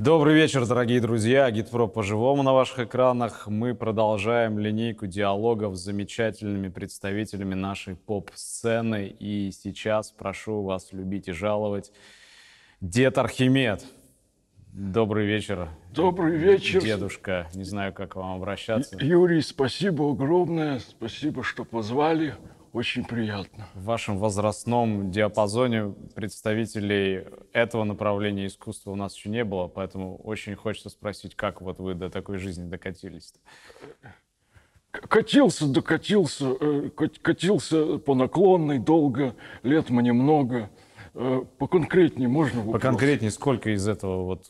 Добрый вечер, дорогие друзья. Агитпро по-живому на ваших экранах. Мы продолжаем линейку диалогов с замечательными представителями нашей поп-сцены. И сейчас прошу вас любить и жаловать Дед Архимед. Добрый вечер. Добрый вечер. Дедушка, не знаю, как вам обращаться. Юрий, спасибо огромное. Спасибо, что позвали. Очень приятно. В вашем возрастном диапазоне представителей этого направления искусства у нас еще не было, поэтому очень хочется спросить, как вот вы до такой жизни докатились? -то? Катился, докатился, э, катился по наклонной долго, лет мне много. Э, поконкретнее можно вопрос? Поконкретнее, сколько из этого вот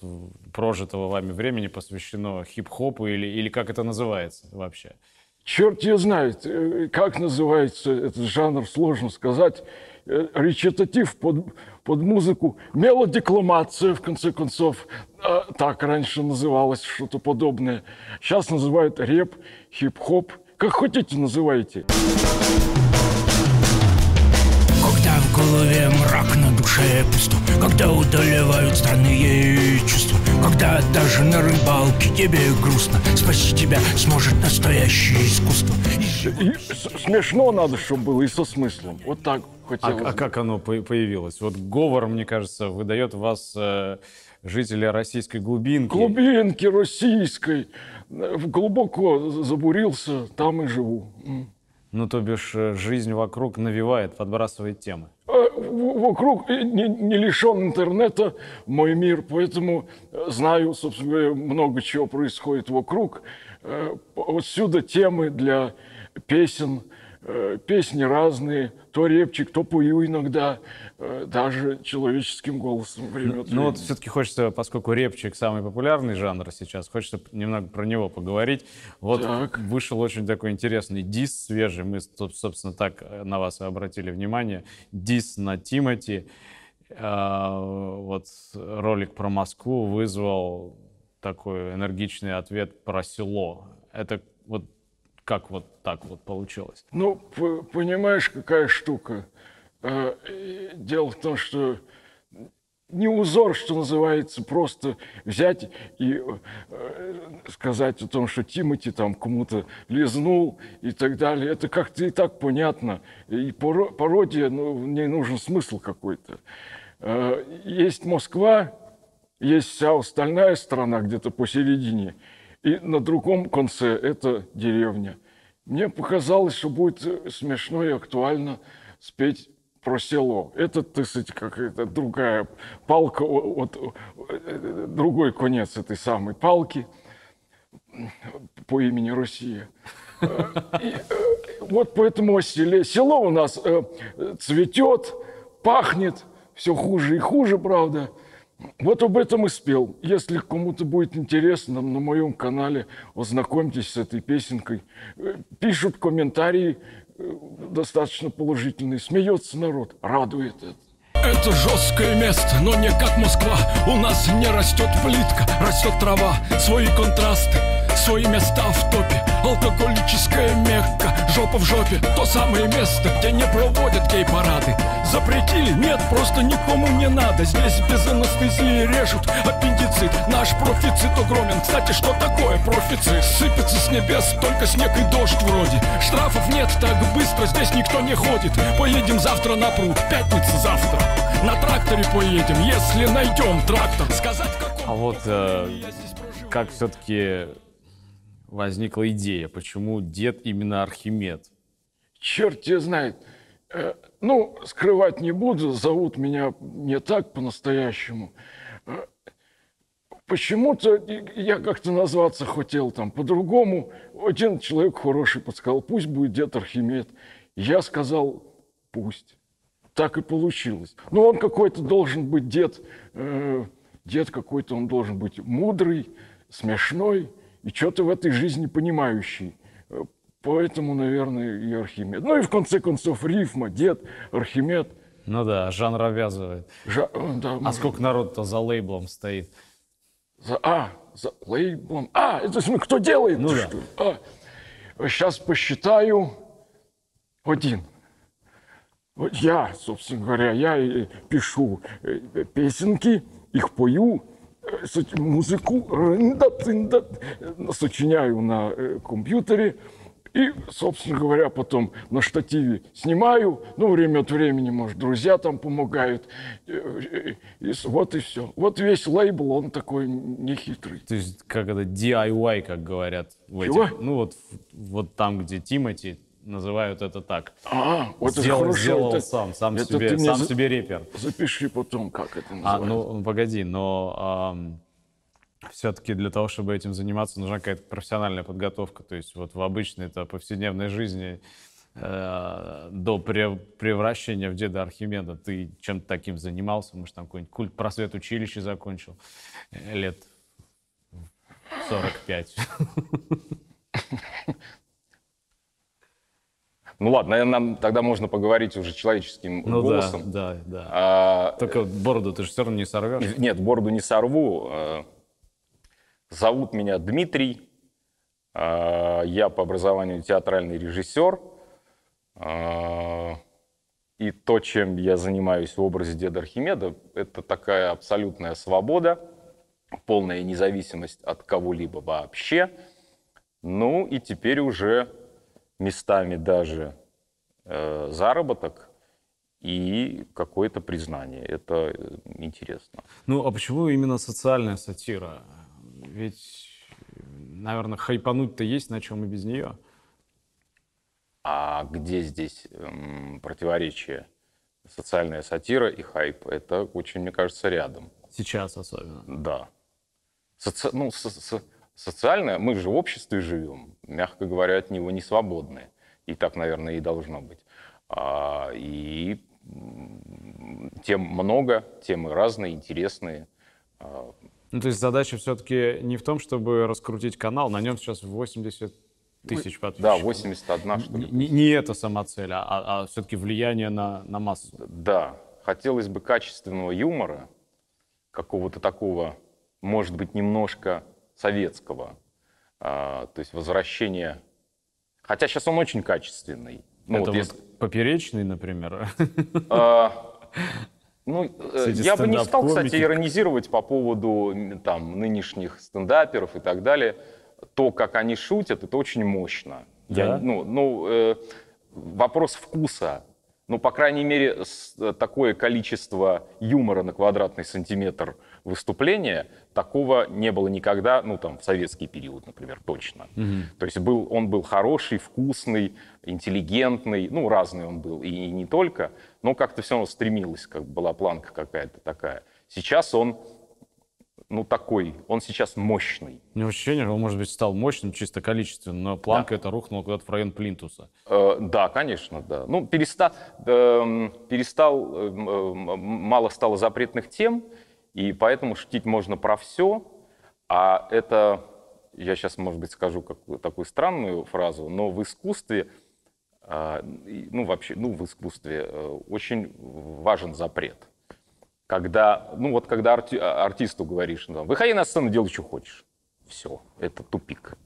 прожитого вами времени посвящено хип-хопу или, или как это называется вообще? Черт ее знает, э, как называется этот жанр, сложно сказать. Э, речитатив под, под музыку, мелодекламация, в конце концов, а, так раньше называлось что-то подобное. Сейчас называют реп, хип-хоп, как хотите называйте. Когда в голове мрак, на душе пусто Когда удалевают странные чувства Когда даже на рыбалке тебе грустно Спасти тебя сможет настоящее искусство. И Смешно надо, чтобы было и со смыслом. Вот так хотелось А, а как оно появилось? Вот говор, мне кажется, выдает вас э, жителя российской глубинки. Глубинки российской. Глубоко забурился, там и живу. Ну, то бишь, э, жизнь вокруг навевает, подбрасывает темы. Вокруг не, не лишен интернета мой мир, поэтому э, знаю, собственно много чего происходит вокруг. Э, отсюда темы для песен, песни разные, то репчик, то пою иногда, э, даже человеческим голосом время Ну вот все-таки хочется, поскольку репчик самый популярный жанр сейчас, хочется немного про него поговорить. Вот так. вышел очень такой интересный дис свежий, мы, собственно, так э, на вас и обратили внимание. Дис на Тимати. Вот ролик про Москву вызвал такой энергичный ответ про село. Это как вот так вот получилось? Ну, понимаешь, какая штука. Э, дело в том, что не узор, что называется, просто взять и э, сказать о том, что Тимати там кому-то лизнул и так далее. Это как-то и так понятно. И пародия, ну, в ней нужен смысл какой-то. Э, есть Москва, есть вся остальная страна где-то посередине – и на другом конце это деревня. Мне показалось, что будет смешно и актуально спеть про село. Это, так сказать, какая-то другая палка, вот, другой конец этой самой палки по имени Россия. И, вот поэтому о селе. Село у нас э, цветет, пахнет, все хуже и хуже, правда. Вот об этом и спел. Если кому-то будет интересно, на моем канале ознакомьтесь с этой песенкой. Э, пишут комментарии э, достаточно положительные. Смеется народ, радует это. Это жесткое место, но не как Москва У нас не растет плитка, растет трава Свои контрасты, свои места в топе Алкоголическая мекка, жопа в жопе То самое место, где не проводят гей-парады. Запретили? Нет, просто никому не надо. Здесь без анестезии режут аппендицит. Наш профицит огромен. Кстати, что такое профицит? Сыпется с небес только снег и дождь вроде. Штрафов нет, так быстро здесь никто не ходит. Поедем завтра на пруд, пятница завтра. На тракторе поедем, если найдем трактор. Сказать, какой А вот э, как все-таки возникла идея? Почему дед именно Архимед? Черт тебя знает. Э, ну, скрывать не буду, зовут меня не так по-настоящему. Э, почему-то я как-то назваться хотел там по-другому. Один человек хороший подсказал, пусть будет дед Архимед. Я сказал, пусть. Так и получилось. Но он какой-то должен быть дед, э, дед какой-то он должен быть мудрый, смешной, и что-то в этой жизни понимающий. Поэтому, наверное, и Архимед. Ну и в конце концов рифма, дед, Архимед. Ну да, жанр обвязывает. Жа... Да, а сколько народ-то за лейблом стоит? За... А, за лейблом. А, это смысл, кто делает? Ну да. А, сейчас посчитаю. Один. Вот я, собственно говоря, я пишу э, песенки, их пою, музыку рында-тында сочиняю на э, компьютере. И, собственно говоря, потом на штативе снимаю. Ну, время от времени, может, друзья там помогают. Э, э, И вот и все. Вот весь лейбл, он такой нехитрый. То есть как это DIY, как говорят. В Чего? этих, ну вот, вот там, где Тимати, называют это так. А, вот это Сделал, хорошо. сделал это- сам, сам, это себе, сам за- себе репер. Запиши потом, как это А, называется. ну, ну, погоди, но все-таки для того, чтобы этим заниматься, нужна какая-то профессиональная подготовка. То есть вот в обычной это повседневной жизни э, до пре- превращения в деда Архимеда ты чем-то таким занимался? Может, там какой-нибудь культ просвет училище закончил э, лет в 45. Ну ладно, наверное, нам тогда можно поговорить уже человеческим Ну да, голосом. да, да. А, Только вот бороду ты же все равно не сорвешь. Нет, бороду не сорву. Э, Зовут меня Дмитрий. Э, Я по образованию театральный режиссер. Э, И то, чем я занимаюсь в образе деда Архимеда, это такая абсолютная свобода, полная независимость от кого-либо вообще. Ну и теперь уже местами даже э, заработок и какое-то признание. Это э, интересно. Ну, а почему именно социальная сатира? Ведь, наверное, хайпануть-то есть на чем и без нее. А где здесь эм, противоречие? Социальная сатира и хайп. Это очень, мне кажется, рядом. Сейчас особенно. Да. Соци- ну, со- со- социальное, мы же в обществе живем, мягко говоря, от него не свободны. И так, наверное, и должно быть. А, и тем много, темы разные, интересные. А, Ну, то есть задача все-таки не в том, чтобы раскрутить канал, на нем сейчас 80 тысяч да, подписчиков. 81, что ли. Не, не это самоцель, а, все-таки влияние на, на массу. Да, хотелось бы качественного юмора, какого-то такого, может быть, немножко советского. А, то есть возвращение... Хотя сейчас он очень качественный. Ну, это вот вот если- поперечный, например. а, ну, э, эти я бы не стал, кстати, иронизировать по поводу там, нынешних стендаперов и так далее. То, как они шутят, это очень мощно. Я- Да? ну, ну, э, вопрос вкуса. Ну, по крайней мере, э, такое количество юмора на квадратный сантиметр выступления, такого не было никогда, ну, там, в советский период, например, точно. То есть был, он был хороший, вкусный, интеллигентный, ну, разный он был, и, и не только, но как-то все равно стремилось, как бы была планка какая-то такая. Сейчас он, ну, такой, он сейчас мощный. У меня ощущение, что он, может быть, стал мощным чисто количественно, но планка это рухнула куда-то в район Плинтуса. Э, Да, конечно, да. Ну, переста- эм, перестал, эм, эм, мало стало запретных тем, и поэтому шутить можно про все, а это, я сейчас, может быть, скажу какую, такую странную фразу, но в искусстве, а, ну, вообще, ну, в искусстве э, очень важен запрет. Когда, ну, вот когда арти- а, артисту говоришь, ну, выходи на сцену, делай, что хочешь. Все, это тупик.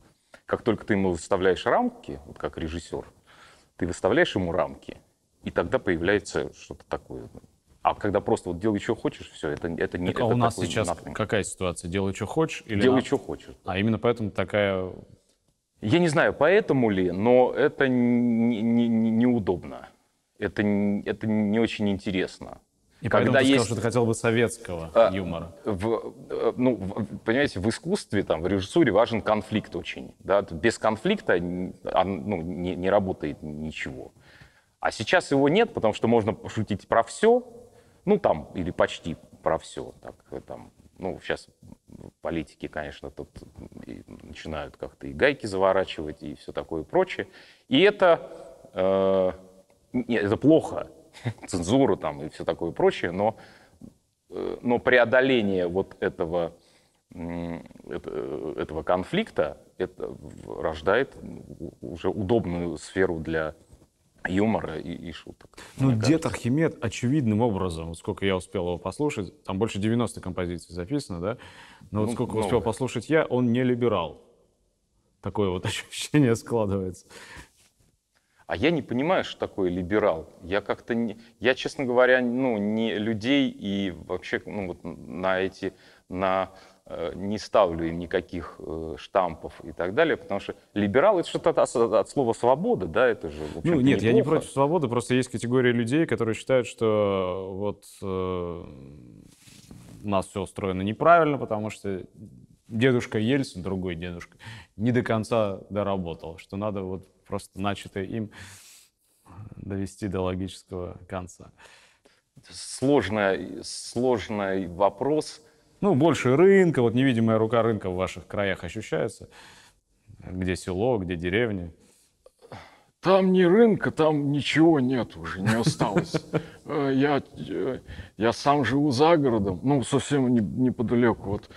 Как только ты ему выставляешь рамки, вот как режиссер, ты выставляешь ему рамки, и тогда появляется что-то такое. А когда просто вот делай, что хочешь, все, это, это не Так, а это у нас сейчас nothing. какая ситуация? Делай, что хочешь? Или Делай, на- что хочешь. А именно поэтому такая... Я не знаю, поэтому ли, но это не- не- не- неудобно. Это, не- это не очень интересно. И поэтому Когда ты сказал, есть- что ты хотел бы советского А, юмора. В, э, ну, в- понимаете, в искусстве, там, в режиссуре важен конфликт очень. Да? Без конфликта а, ну, не, не работает ничего. А сейчас его нет, потому что можно пошутить про все, ну там, или почти про все. Так, э, там, ну, сейчас политики, конечно, тут начинают как-то и гайки заворачивать, и все такое прочее. И это, э, не, это плохо, цензура там и все такое прочее, но Э, но преодоление вот этого, э, этого конфликта это рождает у- уже удобную сферу для юмора и, и шуток. Ну, дед кажется. Архимед очевидным образом, вот сколько я успел его послушать, там больше 90 композиций записано, да? Но вот Ну, сколько много. успел послушать я, он не либерал. Такое вот ощущение складывается. А я не понимаю, что такое либерал. Я как-то не, я, честно говоря, ну, не людей и вообще ну, вот на эти, на не ставлю им никаких э, штампов и так далее, потому что либерал это что-то от, от слова свобода, да, это же. Ну нет, неплохо. я не против свободы, просто есть категория людей, которые считают, что вот э, у нас все устроено неправильно, потому что дедушка Ельцин, другой дедушка, не до конца доработал, что надо вот просто начатое им довести до логического конца. Сложный, сложный вопрос. Ну, больше рынка, вот невидимая рука рынка в ваших краях ощущается. Где село, где деревня. Там не рынка, там ничего нет уже, не осталось. Э, я, э, я сам живу за городом, ну, совсем неподалеку от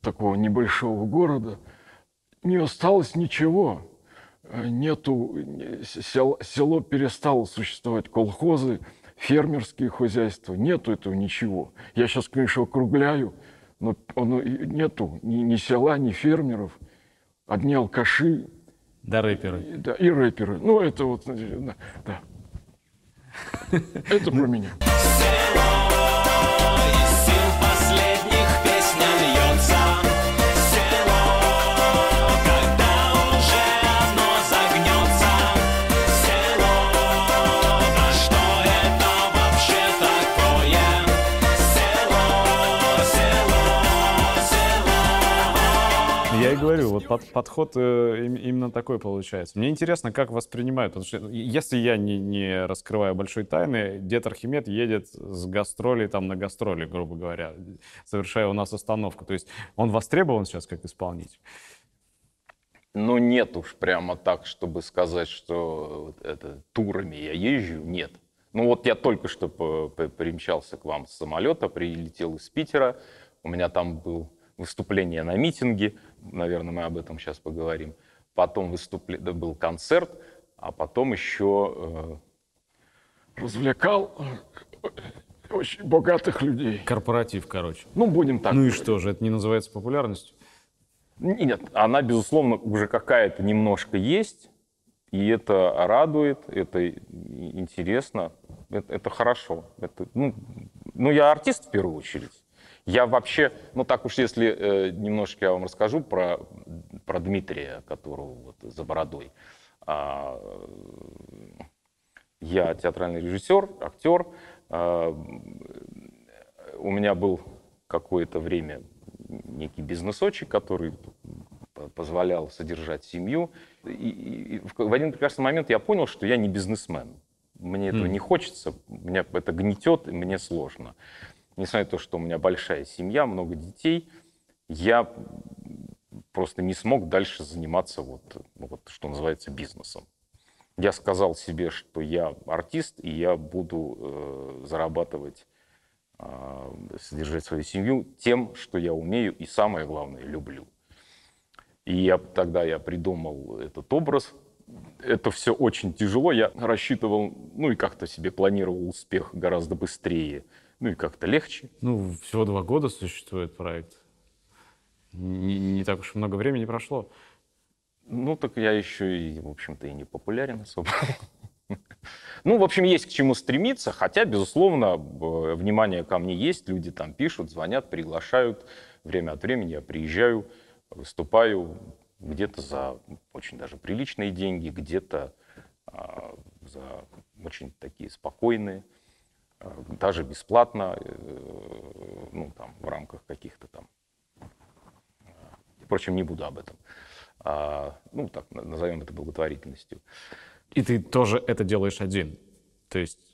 такого небольшого города. Не осталось ничего. Э, нету, село, село перестало существовать, колхозы, фермерские хозяйства, нету этого ничего. Я сейчас, конечно, округляю, но оно, нету ни, ни села, ни фермеров, одни алкаши. Да, рэперы. И, да, и рэперы. Ну, это вот, да. Это про меня. Говорю, вот под, подход э, именно такой получается. Мне интересно, как воспринимают, потому что если я не, не раскрываю большой тайны, дед Архимед едет с гастролей там на гастроли, грубо говоря, совершая у нас остановку. То есть он востребован сейчас как исполнитель? Ну, нет уж прямо так, чтобы сказать, что это турами я езжу, нет. Ну вот я только что примчался к вам с самолета, прилетел из Питера, у меня там был выступление на митинге, наверное, мы об этом сейчас поговорим. Потом выступле... был концерт, а потом еще... Э... Развлекал э, очень богатых людей. Корпоратив, короче. Ну, будем так. Ну и что же, это не называется популярностью? Нет, она, безусловно, уже какая-то немножко есть, и это радует, это интересно, это, это хорошо. Это, ну, ну, я артист в первую очередь. Я вообще, ну так уж если э, немножко я вам расскажу про, про Дмитрия, которого вот за бородой. А, я театральный режиссер, актер. А, у меня был какое-то время некий бизнесочек, который позволял содержать семью. И, и, и в один прекрасный момент я понял, что я не бизнесмен. Мне этого mm. не хочется, меня это гнетет, и мне сложно несмотря на то, что у меня большая семья, много детей, я просто не смог дальше заниматься вот, ну, вот что называется бизнесом. Я сказал себе, что я артист, и я буду э, зарабатывать, э, содержать свою семью тем, что я умею и, самое главное, люблю. И я, тогда я придумал этот образ. Это все очень тяжело. Я рассчитывал, ну и как-то себе планировал успех гораздо быстрее – ну и как-то легче. Ну, всего два года существует проект. Не, не так уж много времени прошло. Ну, так я еще и, в общем-то, и не популярен особо. Ну, в общем, есть к чему стремиться, хотя, безусловно, внимание ко мне есть, люди там пишут, звонят, приглашают. Время от времени я приезжаю, выступаю где-то за очень даже приличные деньги, где-то а, за очень такие спокойные. Э, даже бесплатно, э, ну, там, в рамках каких-то там... Э, впрочем, не буду об этом. А, ну, так, назовем это благотворительностью. И ты тоже это делаешь один? То есть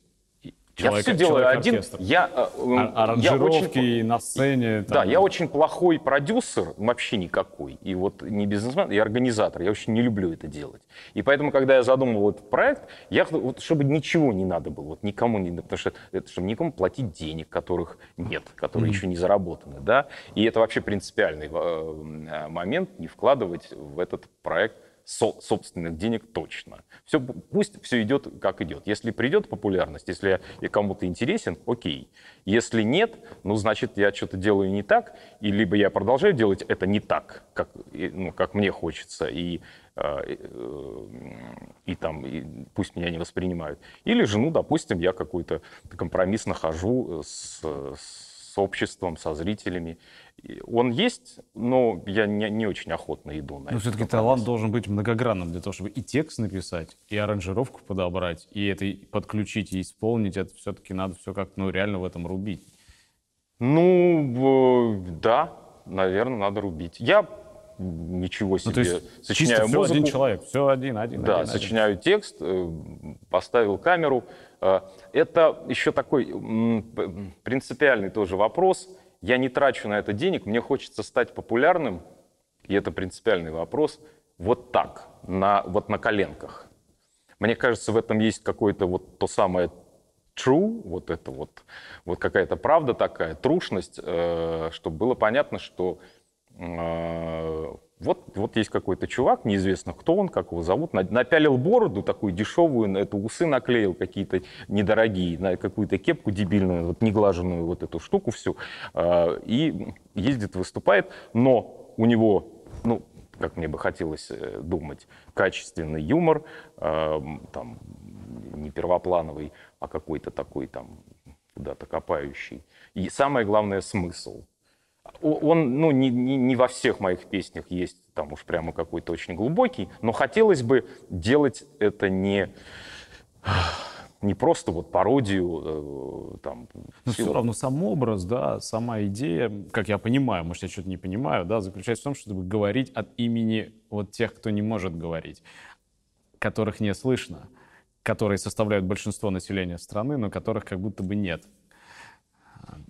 Человек, я все делаю один. Я, а, Аранжировки я очень, на сцене. Там... Да, я очень плохой продюсер, вообще никакой. И вот не бизнесмен, я организатор. Я очень не люблю это делать. И поэтому, когда я задумывал этот проект, я, вот, чтобы ничего не надо было, вот никому не, потому что это, чтобы никому платить денег, которых нет, которые mm-hmm. еще не заработаны, да. И это вообще принципиальный э, момент не вкладывать в этот проект со собственных денег точно. Все, пусть все идет как идет. Если придет популярность, если я кому-то интересен, окей. Если нет, ну, значит, я что-то делаю не так, и либо я продолжаю делать это не так, как, ну, как мне хочется, и, э, э, и, там, и пусть меня не воспринимают. Или же, ну, допустим, я какой-то компромисс нахожу с, с с обществом, со зрителями. Он есть, но я не, не очень охотно иду на Но все-таки талант должен быть многогранным для того, чтобы и текст написать, и аранжировку подобрать, и это подключить, и исполнить. Это все-таки надо все как ну, реально в этом рубить. Ну, да, наверное, надо рубить. Я ничего себе. Ну, то есть сочиняю чисто музыку. один человек, все один, один. Да, один, сочиняю один. текст, э, поставил камеру. Э, это еще такой принципиальный тоже вопрос. Я не трачу на это денег, мне хочется стать популярным, и это принципиальный вопрос, вот так, на, вот на коленках. Мне кажется, в этом есть какое-то вот то самое true, вот это вот, вот какая-то правда такая, трушность, э, чтобы было понятно, что э, вот, вот есть какой-то чувак, неизвестно кто он, как его зовут, напялил бороду такую дешевую, на эту усы наклеил какие-то недорогие, на какую-то кепку дебильную, вот неглаженную вот эту штуку всю, э, и ездит, выступает, но у него, ну, как мне бы хотелось э, думать, качественный юмор, э, там, не первоплановый, а какой-то такой там куда-то копающий. И самое главное, смысл. Он, ну, не, не, не во всех моих песнях есть там уж прямо какой-то очень глубокий, но хотелось бы делать это не не просто вот пародию э, там. Но все равно сам образ, да, сама идея, как я понимаю, может я что-то не понимаю, да, заключается в том, чтобы говорить от имени вот тех, кто не может говорить, которых не слышно которые составляют большинство населения страны, но которых как будто бы нет.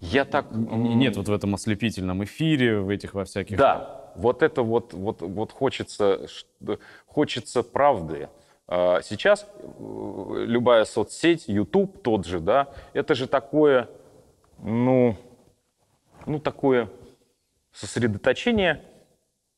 Я так... Нет вот в этом ослепительном эфире, в этих во всяких... Да, вот это вот, вот, вот хочется, хочется правды. А, сейчас э, любая соцсеть, YouTube тот же, да, это же такое, ну, ну такое сосредоточение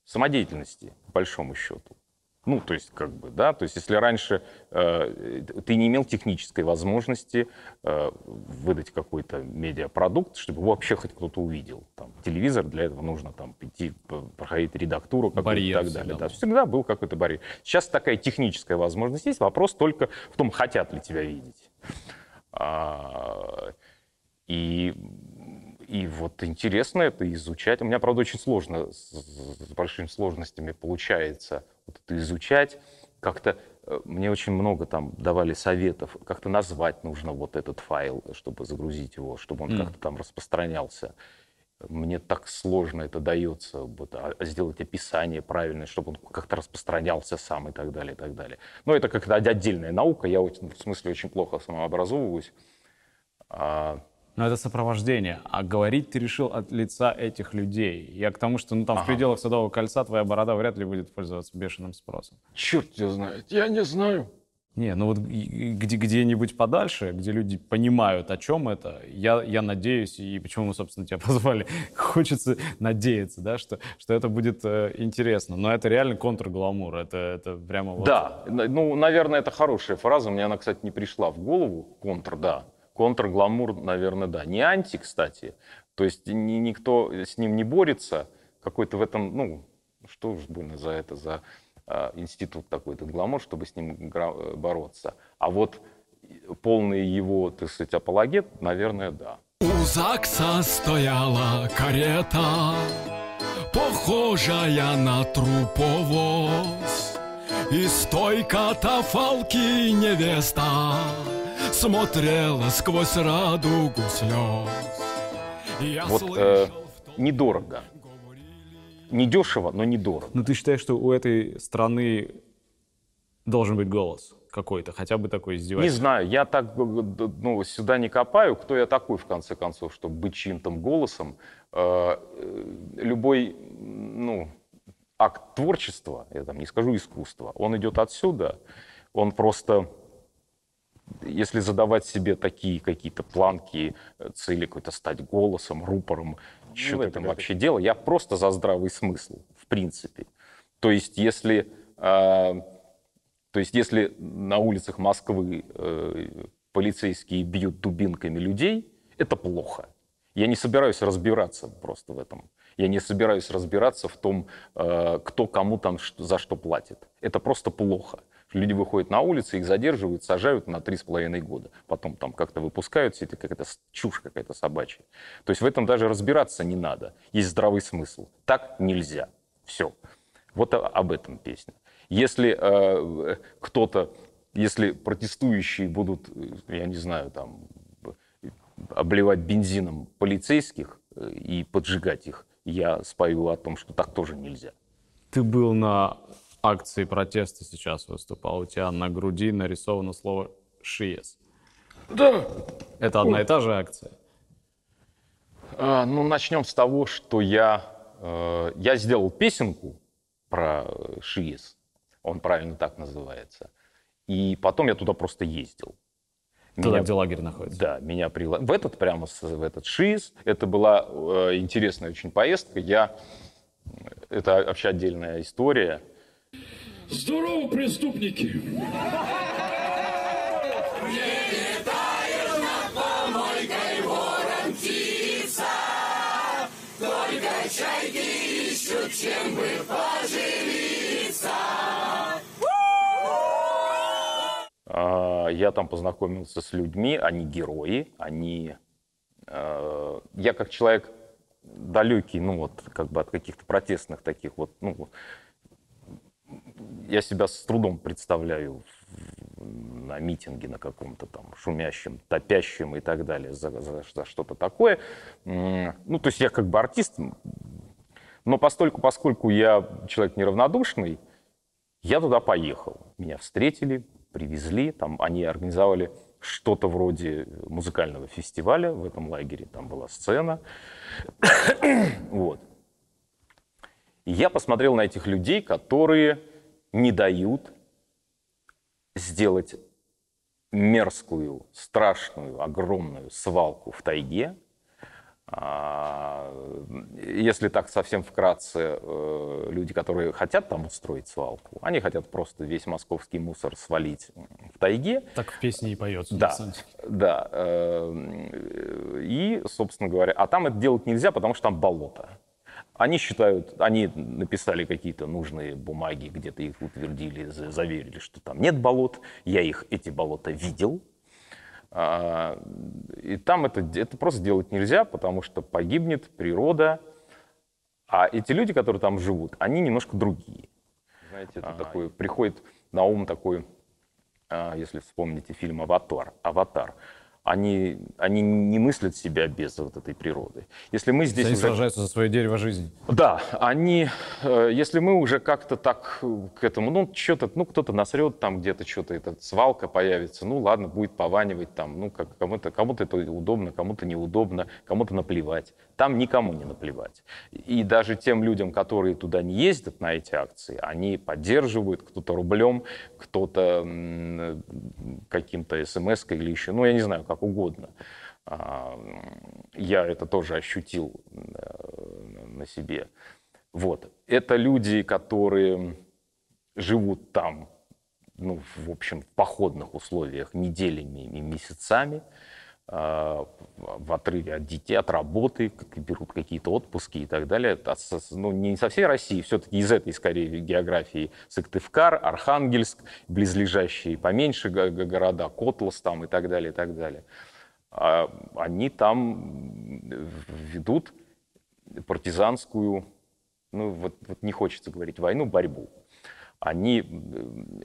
самодеятельности, по большому счету. Ну, то есть, как бы, да, то есть, если раньше э, ты не имел технической возможности э, выдать какой-то медиапродукт, чтобы его вообще хоть кто-то увидел. Там, телевизор для этого нужно там идти, проходить редактуру какую-то и так далее. Да, всегда был какой-то барьер. Сейчас такая техническая возможность есть, вопрос только в том, хотят ли тебя видеть. А, и и вот интересно это изучать. У меня, правда, очень сложно, с большими сложностями получается вот это изучать. Как-то э, мне очень много там давали советов, как-то назвать нужно вот этот файл, чтобы загрузить его, чтобы он mm. как-то там распространялся. Мне так сложно это дается, вот, а, а сделать описание правильное, чтобы он как-то распространялся сам и так далее, и так далее. Но это как-то отдельная наука, я в смысле очень плохо самообразовываюсь. А, но это сопровождение. А говорить ты решил от лица этих людей. Я к тому, что ну, там ага. в пределах Садового кольца твоя борода вряд ли будет пользоваться бешеным спросом. Черт тебя знает, я не знаю. Не, ну вот где, где-нибудь подальше, где люди понимают, о чем это, я, я надеюсь, и почему мы, собственно, тебя позвали, хочется надеяться, да, что, что это будет э, интересно. Но это реально контргламур, это, это прямо вот... Да, ну, наверное, это хорошая фраза, мне она, кстати, не пришла в голову, контр, да. Контргламур, наверное, да. Не анти, кстати. То есть ни, никто с ним не борется. Какой-то в этом, ну, что уж больно за это, за э, институт такой-то гламур, чтобы с ним бороться. А вот полный его, так сказать, апологет, наверное, да. У ЗАГСа стояла карета, похожая на труповоз, И с той катафалки невеста смотрела сквозь радугу слез. Я вот э, недорого. Недешево, но недорого. Но ты считаешь, что у этой страны должен быть голос какой-то, хотя бы такой издевательский? Не знаю, я так ну, сюда не копаю. Кто я такой, в конце концов, чтобы быть чьим-то голосом? Э, любой, ну, акт творчества, я там не скажу искусства, он идет отсюда. Он просто если задавать себе такие какие-то планки, э, цели какой-то стать голосом, рупором, ну, что ты там вообще делал, я просто за здравый смысл, в принципе. То есть если, э, то есть если на улицах Москвы э, полицейские бьют дубинками людей, это плохо. Я не собираюсь разбираться просто в этом. Я не собираюсь разбираться в том, э, кто кому там за что платит. Это просто плохо Люди выходят на улицы, их задерживают, сажают на три с половиной года. Потом там как-то выпускают, все это какая-то чушь какая-то собачья. То есть в этом даже разбираться не надо. Есть здравый смысл. Так нельзя. Все. Вот об этом песня. Если э, кто-то, если протестующие будут, э, я не знаю, там, обливать бензином полицейских э, и поджигать их, я спою о том, что так тоже нельзя. Ты был на акции протеста сейчас выступал. У тебя на груди нарисовано слово «ШИЕС». Да. Это одна и та же акция? А, ну, начнем с того, что я, э, я сделал песенку про ШИЕС. Он правильно так называется. И потом я туда просто ездил. Туда, меня, где лагерь находится? Да, меня пригласили. В этот прямо, в этот ШИС. Это была э, интересная очень поездка. Я... Это вообще отдельная история. Здорово, преступники! А, я там познакомился с людьми, они герои, они... Э, я как человек далекий, ну вот, как бы от каких-то протестных таких вот, ну, я себя с трудом представляю на митинге на каком-то там шумящем, топящем и так далее за, за, за что-то такое. Ну, то есть я как бы артист, но постольку, поскольку я человек неравнодушный, я туда поехал. Меня встретили, привезли, там они организовали что-то вроде музыкального фестиваля в этом лагере, там была сцена. вот. И я посмотрел на этих людей, которые не дают сделать мерзкую, страшную, огромную свалку в тайге, а, если так совсем вкратце, э, люди, которые хотят там устроить свалку, они хотят просто весь московский мусор свалить в тайге. Так в песне и поется. Да, да. Э, и, собственно говоря, а там это делать нельзя, потому что там болото. Они считают, они написали какие-то нужные бумаги, где-то их утвердили, заверили, что там нет болот. Я их, эти болота видел, а, и там это, это просто делать нельзя, потому что погибнет природа. А эти люди, которые там живут, они немножко другие. Знаете, это ага. такой, приходит на ум такой, а, если вспомните фильм «Аватар», «Аватар», они, они не мыслят себя без вот этой природы. Если мы здесь они уже... сражаются за свое дерево жизни. Да, они, э, если мы уже как-то так к этому, ну, что-то, ну, кто-то насрет там где-то что-то, эта свалка появится, ну, ладно, будет пованивать там, ну, как, кому-то, кому-то это удобно, кому-то неудобно, кому-то наплевать. Там никому не наплевать. И даже тем людям, которые туда не ездят на эти акции, они поддерживают, кто-то рублем, кто-то каким-то смс или еще, ну, я не знаю, как угодно. А, я это тоже ощутил э, на себе. Вот. Это люди, которые живут там, ну, в общем, в походных условиях неделями и месяцами, в отрыве от детей, от работы, берут какие-то отпуски и так далее. Ну, не со всей России, все-таки из этой, скорее, географии Сыктывкар, Архангельск, близлежащие поменьше города, Котлас там и так далее, и так далее. А они там ведут партизанскую, ну вот, вот не хочется говорить войну, борьбу они,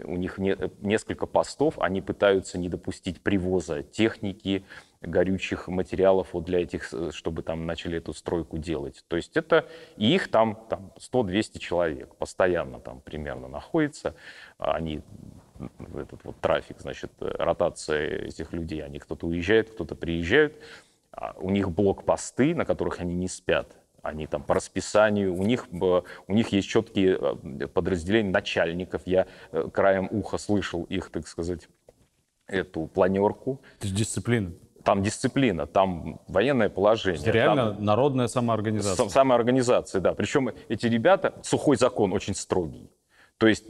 у них не, несколько постов, они пытаются не допустить привоза техники, горючих материалов вот для этих, чтобы там начали эту стройку делать. То есть это, и их там, там 100-200 человек постоянно там примерно находится. Они, этот вот трафик, значит, ротация этих людей, они кто-то уезжает, кто-то приезжает. А у них блокпосты, на которых они не спят они там по расписанию, у них, у них есть четкие э, подразделения начальников. Я э, краем уха слышал их, так сказать, эту планерку. То есть дисциплина. Там дисциплина, там военное положение. Это реально там народная самоорганизация. Самоорганизация, да. Причем эти ребята, сухой закон очень строгий. То есть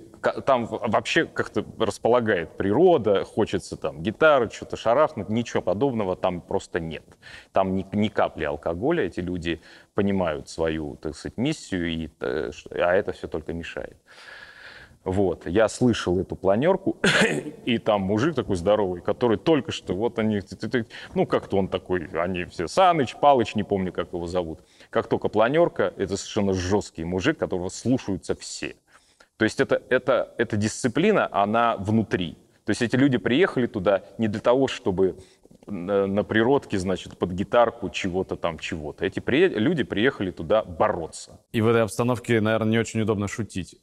там вообще как-то располагает природа, хочется там гитары, что-то шарахнуть, ничего подобного там просто нет. Там ни, ни капли алкоголя, эти люди понимают свою, так сказать, миссию, и, э, а это все только мешает. Вот, я слышал эту планерку, и там мужик такой здоровый, который только что, вот они, ну, как-то он такой, они все, Саныч, Палыч, не помню, как его зовут. Как только планерка, это совершенно жесткий мужик, которого слушаются все. То есть это, это, эта дисциплина, она внутри. То есть эти люди приехали туда не для того, чтобы на, на природке, значит, под гитарку чего-то там, чего-то. Эти при... люди приехали туда бороться. И в этой обстановке, наверное, не очень удобно шутить.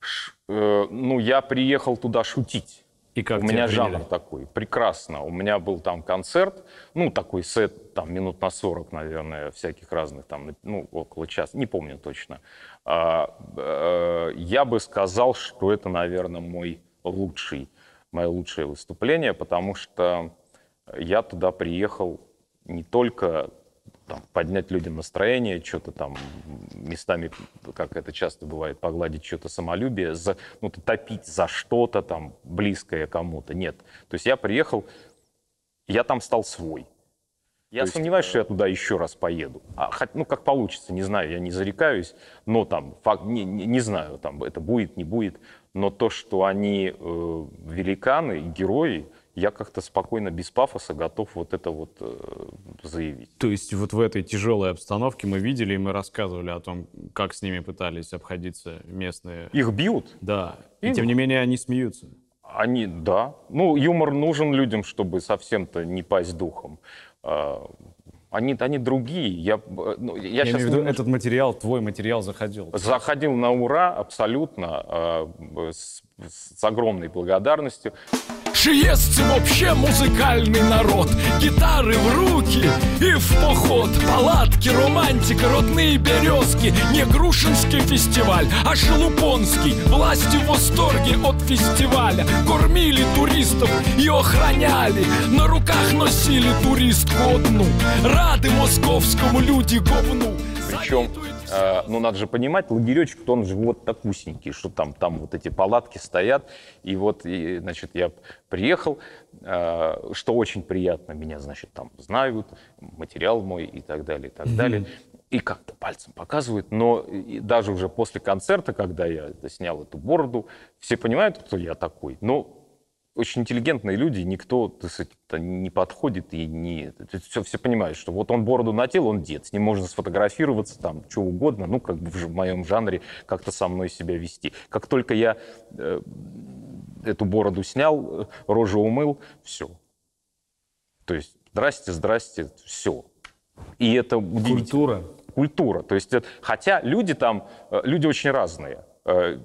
Ш, э, ну, я приехал туда шутить. И как У меня приняли? жанр такой, прекрасно. У меня был там концерт, ну, такой сет, там, минут на 40, наверное, всяких разных, там, ну, около часа, не помню точно. А, а, я бы сказал, что это, наверное, мой лучший, мое лучшее выступление, потому что я туда приехал не только там, поднять людям настроение, что-то там местами, как это часто бывает, погладить что-то самолюбие, за, ну, топить за что-то там близкое кому-то. Нет. То есть я приехал, я там стал свой. Я есть, сомневаюсь, что я туда еще раз поеду. А, ну, как получится, не знаю, я не зарекаюсь, но там, факт, не, не, не знаю, там это будет, не будет. Но то, что они э, великаны, герои, я как-то спокойно, без пафоса готов вот это вот э, заявить. То есть вот в этой тяжелой обстановке мы видели и мы рассказывали о том, как с ними пытались обходиться местные. Их бьют? Да. И, и тем не менее они смеются. Они, да. Ну, юмор нужен людям, чтобы совсем-то не пасть духом. Они, они другие. Я, ну, я, я сейчас имею в виду, этот материал, твой материал заходил. Заходил на ура абсолютно, с, с огромной благодарностью. Шиесцы вообще музыкальный народ. Гитары в руки и в поход. Палатки, романтика, родные березки. Не Грушинский фестиваль, а Шелупонский. Власти в восторге от фестиваля. Кормили туристов и охраняли. На руках носили туристку одну. Рады московскому люди говну. Причем Э, ну, надо же понимать, лагеречек, он же вот такусенький, что там, там вот эти палатки стоят. И вот, и, значит, я приехал, э, что очень приятно, меня, значит, там знают, материал мой и так далее, и так mm-hmm. далее. И как-то пальцем показывают, но даже уже после концерта, когда я снял эту бороду, все понимают, кто я такой, но очень интеллигентные люди, никто так сказать, не подходит и не... Все, все понимают, что вот он бороду нател, он дед, с ним можно сфотографироваться, там, что угодно, ну, как бы в моем жанре как-то со мной себя вести. Как только я э, эту бороду снял, рожу умыл, все. То есть, здрасте, здрасте, все. И это удивительно. Культура. Культура. То есть, хотя люди там, э, люди очень разные. Э,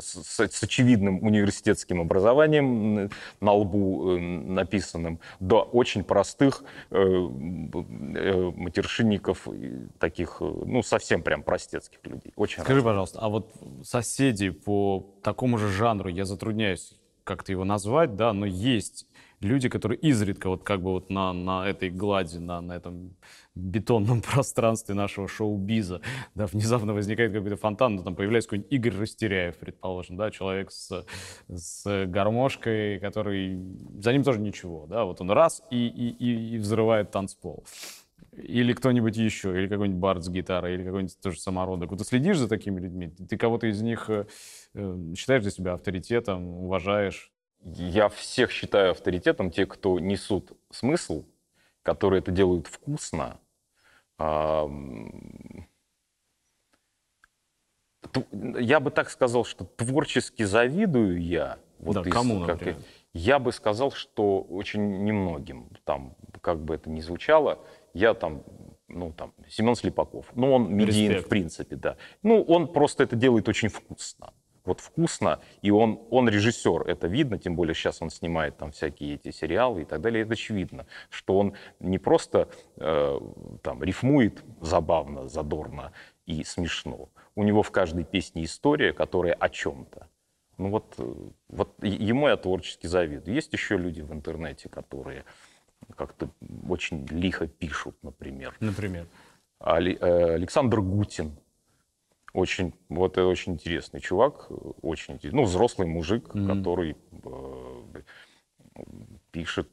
с, с очевидным университетским образованием на лбу э, написанным, до очень простых э, матершинников, таких, ну, совсем прям простецких людей. Очень Скажи, разных. пожалуйста, а вот соседи по такому же жанру, я затрудняюсь как-то его назвать, да, но есть люди, которые изредка вот как бы вот на, на этой глади, на, на этом бетонном пространстве нашего шоу-биза, да, внезапно возникает какой-то фонтан, ну, там появляется какой-нибудь Игорь Растеряев, предположим, да, человек с, с гармошкой, который, за ним тоже ничего, да, вот он раз и, и, и, и взрывает танцпол. Или кто-нибудь еще, или какой-нибудь бард с гитарой, или какой-нибудь тоже самородок. Вот ты следишь за такими людьми? Ты кого-то из них э, э считаешь для себя авторитетом, уважаешь? Я всех считаю авторитетом, те, кто несут смысл, которые это делают вкусно. Я бы так сказал, что творчески завидую я. Вот да, из, кому, например? Как, я бы сказал, что очень немногим. Там, как бы это ни звучало, я там ну, там, Семен Слепаков. Ну, он медиен, Респект. в принципе, да. Ну, он просто это делает очень вкусно вот вкусно, и он, он режиссер, это видно, тем более сейчас он снимает там всякие эти сериалы и так далее, это очевидно, что он не просто э, там рифмует забавно, задорно и смешно, у него в каждой песне история, которая о чем-то. Ну вот, э, вот ему я творчески завидую. Есть еще люди в интернете, которые как-то очень лихо пишут, например. Например? Э, Александр Гутин, очень, вот это очень интересный чувак, очень, ну, взрослый мужик, mm-hmm. который э, пишет.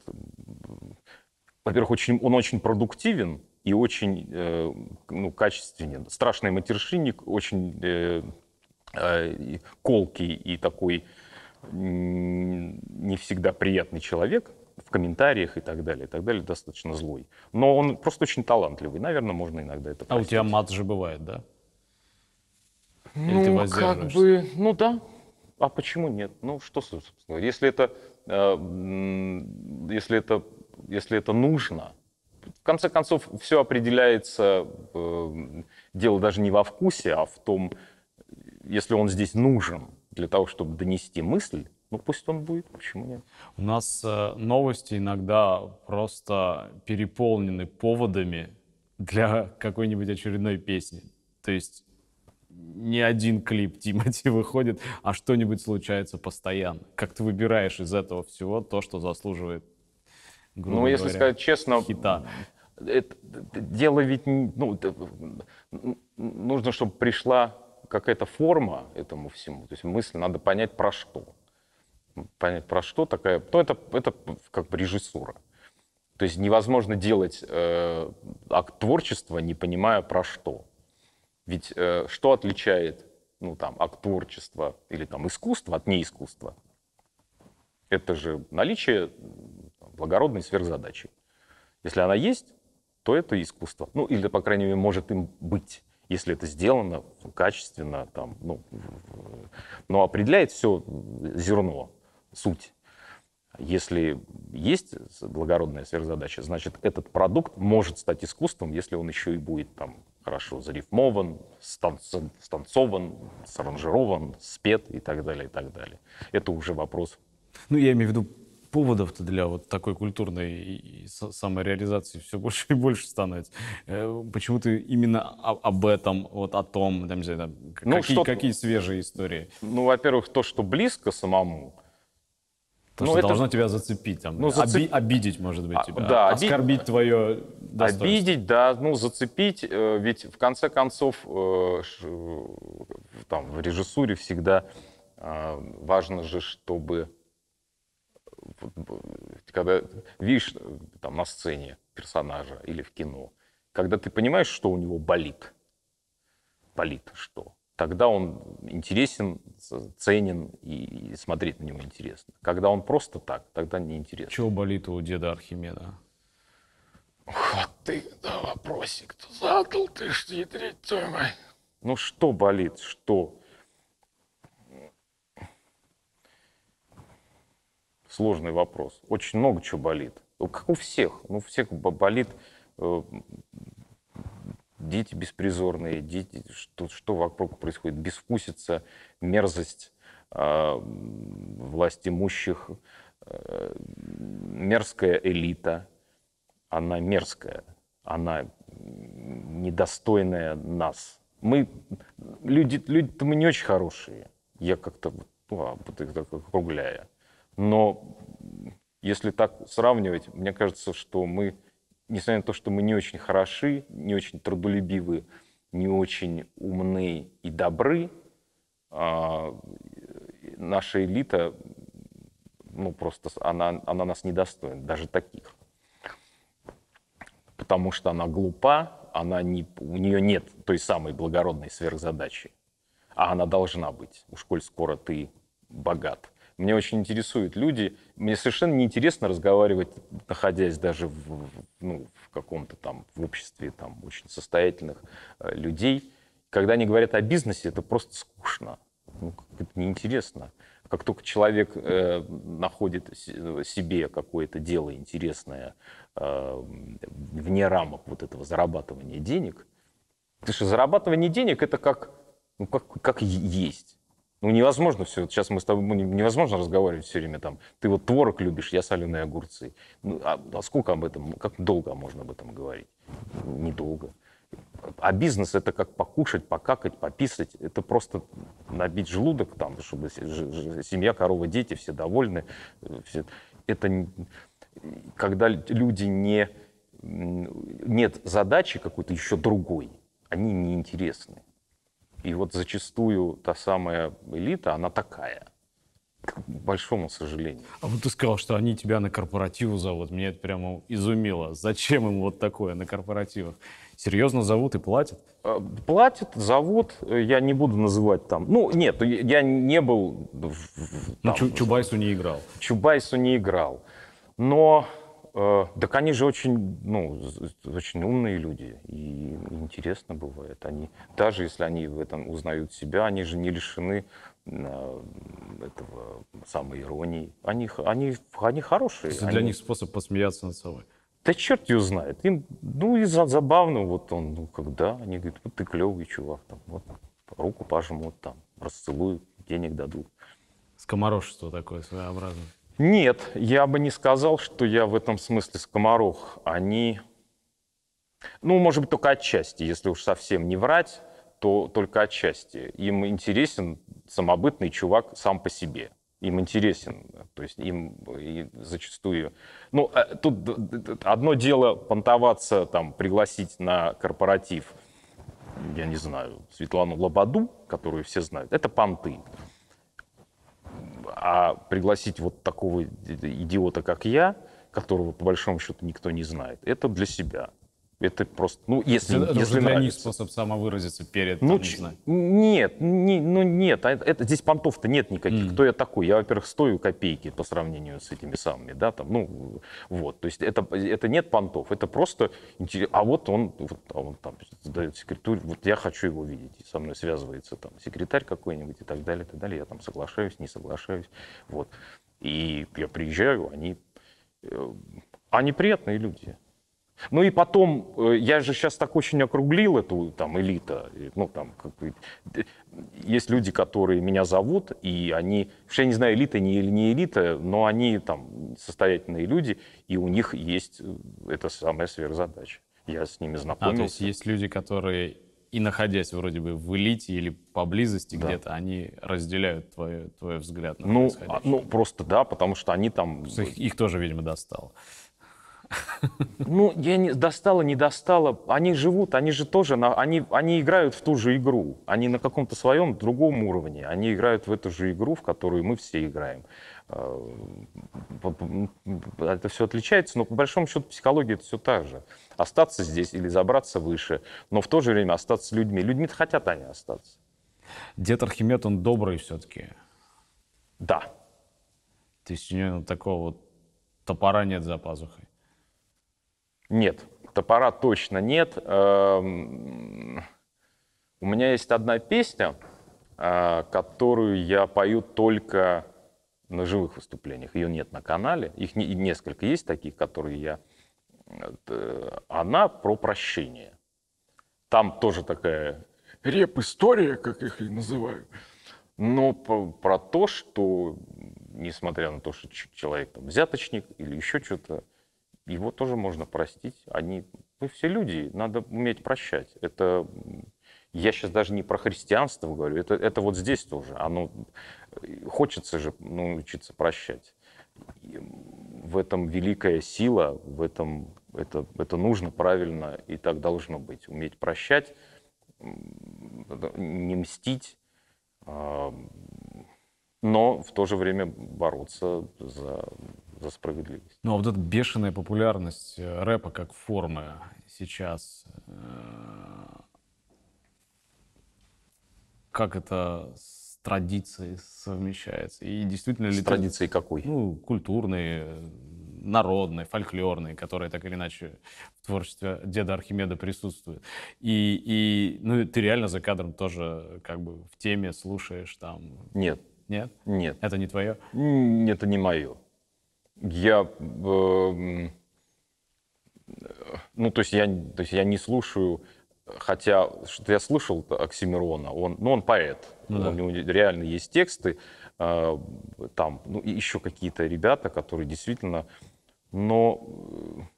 Во-первых, очень, он очень продуктивен и очень э, ну, качественен. Страшный матершинник, очень э, э, колкий и такой не всегда приятный человек в комментариях и так далее, и так далее, достаточно злой. Но он просто очень талантливый. Наверное, можно иногда это простить. А у тебя мат же бывает, да? Или ну, как бы, ну да. А почему нет? Ну, что, собственно, если это, э, если это, если это нужно, в конце концов, все определяется, э, дело даже не во вкусе, а в том, если он здесь нужен для того, чтобы донести мысль, ну пусть он будет, почему нет? У нас э, новости иногда просто переполнены поводами для какой-нибудь очередной песни. То есть не один клип Тимати выходит, а что-нибудь случается постоянно. Как ты выбираешь из этого всего то, что заслуживает, грубо Ну, если говоря, сказать честно, хита? Это, дело ведь, ну, нужно, чтобы пришла какая-то форма этому всему. То есть мысль надо понять про что. Понять про что такая. Ну, это, это как бы режиссура. То есть невозможно делать э, акт творчества, не понимая про что. Ведь э, что отличает ну, там, акт творчества или там, искусство от неискусства? Это же наличие благородной сверхзадачи. Если она есть, то это искусство. Ну, или, по крайней мере, может им быть, если это сделано качественно. Там, ну, но определяет все зерно, суть. Если есть благородная сверхзадача, значит, этот продукт может стать искусством, если он еще и будет там хорошо зарифмован, станцован, саранжирован, спет и так далее, и так далее. Это уже вопрос. Ну, я имею в виду поводов-то для вот такой культурной самореализации все больше и больше становится. Э, почему ты именно об этом, вот о том, там, не знаю, ну, какие, какие свежие истории? Ну, во-первых, то, что близко самому, то, ну, что это... должно тебя зацепить, там, ну, зацеп... оби... обидеть, может быть, а, тебя, да, оскорбить оби... твое достоинство. Обидеть, да, ну, зацепить, э, ведь в конце концов э, там, в режиссуре всегда э, важно же, чтобы когда видишь там, на сцене персонажа или в кино, когда ты понимаешь, что у него болит, болит что, тогда он интересен, ценен и, смотреть на него интересно. Когда он просто так, тогда неинтересно. Чего болит у деда Архимеда? Вот ты да, вопросик -то задал, ты ж ядрить мать. Ну что болит, что? Сложный вопрос. Очень много чего болит. Как у всех. Ну, у всех болит э, дети беспризорные, дети, что, что вокруг происходит, безвкусица, мерзость э, власть имущих, э, мерзкая элита, она мерзкая, она недостойная нас. Мы, люди, люди-то мы не очень хорошие, я как-то ну, а, так округляя. Но если так сравнивать, мне кажется, что мы несмотря на то, что мы не очень хороши, не очень трудолюбивы, не очень умны и добры, а, наша элита, ну просто она, она нас недостойна, даже таких. Потому что она глупа, она не, у нее нет той самой благородной сверхзадачи. А она должна быть, уж коль скоро ты богат. Мне очень интересуют люди. Мне совершенно неинтересно разговаривать, находясь даже в, ну, в каком-то там в обществе там, очень состоятельных э, людей. Когда они говорят о бизнесе, это просто скучно. Ну, это неинтересно. Как только человек э, находит себе какое-то дело интересное э, вне рамок вот этого зарабатывания денег, потому что зарабатывание денег это как, ну, как, как есть. Ну, невозможно все. Сейчас мы с тобой ну, невозможно разговаривать все время там. Ты вот творог любишь, я соленые огурцы. Ну, а, а сколько об этом, как долго можно об этом говорить? Недолго. А бизнес это как покушать, покакать, пописать. Это просто набить желудок, там, чтобы семья, корова, дети, все довольны. Все. Это когда люди не... Нет задачи какой-то еще другой, они неинтересны. И вот зачастую та самая элита, она такая. к большому сожалению. А вот ты сказал, что они тебя на корпоративу зовут. Меня это прямо изумило. Зачем им вот такое на корпоративах? Серьезно зовут и платят? Э, Платят, зовут, я не буду называть там. Ну, нет, я не был... Ну, Чубайсу не играл. Чубайсу не играл. Но, так они же очень, ну, очень умные люди. И интересно бывает. Они, даже если они в этом узнают себя, они же не лишены э, этого самой иронии. Они, они, они хорошие. Это для Они- них способ посмеяться над собой. Да черт ее знает. Им, ну, и за, забавно, вот он, ну, когда они говорят, вот ты клевый чувак, там, вот, руку пожмут, там, расцелуют, денег дадут. Скоморошество такое своеобразное. Нет, я бы не сказал, что я в этом смысле скоморох. Они, ну, может быть, только отчасти, если уж совсем не врать, то только отчасти. Им интересен самобытный чувак сам по себе. Им интересен, то есть им и зачастую... Ну, э, тут одно дело понтоваться, там, пригласить на корпоратив, я не знаю, Светлану Лободу, которую все знают, это понты. А пригласить вот такого идиота, как я, которого по большому счету никто не знает, это для себя. Это просто, ну, если, Это если для них способ самовыразиться перед, Ну, там, не знаю. нет, не- ну нет, а это, здесь понтов-то нет никаких. Кто я такой? Я, во-первых, стою копейки по сравнению с этими самыми, да, там, ну, вот, то есть это, это нет понтов, это просто, а вот он, вот, а он там задает секретарь, вот я хочу его видеть, и со мной связывается там секретарь какой-нибудь и так далее, и так далее, я там соглашаюсь, не соглашаюсь, вот, и я приезжаю, они, э, они приятные люди. Ну и потом, э, я же сейчас так очень округлил эту там элита, ну там, как э, есть люди, которые меня зовут, и они, что я не знаю, элита не, или не элита, но они там состоятельные люди, и у них есть э, эта самая сверхзадача. Я с ними А, то знакомился. есть есть люди, которые и находясь вроде бы в элите или поблизости Да. где-то, они разделяют твой, твой взгляд на ну, а, ну, просто да, потому что они там... То Их, их тоже, видимо, достало. Ну, я не достала, не достала. Они живут, они же тоже, на, они, они играют в ту же игру. Они на каком-то своем другом уровне. Они играют в эту же игру, в которую мы все играем. По- Это все отличается, но по большому счету психология это все та же. Остаться здесь или забраться выше, но в то же время остаться людьми. Людьми хотят они остаться. Дед Архимед, он добрый все-таки. Да. То есть у него такого вот топора нет за пазухой. Нет, топора точно нет. Эм, У меня есть одна песня, э, которую я пою только на живых выступлениях. Ее нет на канале. Их не- несколько есть таких, которые я... э, Она про прощение. Там тоже такая Реп-история, как их и называю. но про, то, что, несмотря на то, что человек там взяточник или еще что-то, его тоже можно простить. Они, мы все люди, надо уметь прощать. Это, я сейчас даже не про христианство говорю, это, это вот здесь тоже. Оно, э, хочется же научиться прощать. И в этом великая сила, в этом это, это нужно правильно и так должно быть. Уметь прощать, не мстить, а, но в то же время бороться за, за справедливость. Ну, а вот эта бешеная популярность э, рэпа как формы сейчас, э, как это с традицией совмещается? И действительно ли С традицией какой? ну, культурные, э, народные, фольклорные, которые так или иначе в творчестве деда Архимеда присутствуют. И, и ну, ты реально за кадром тоже как бы в теме слушаешь там. Нет, Нет? нет, Это не твое? М, это не мое. Я, э, ну, то есть я, то есть я не слушаю, хотя что я слышал Оксимирона, он, ну, он поэт, Ну да. у него реально есть тексты, э, там, ну, и еще какие-то ребята, которые действительно, но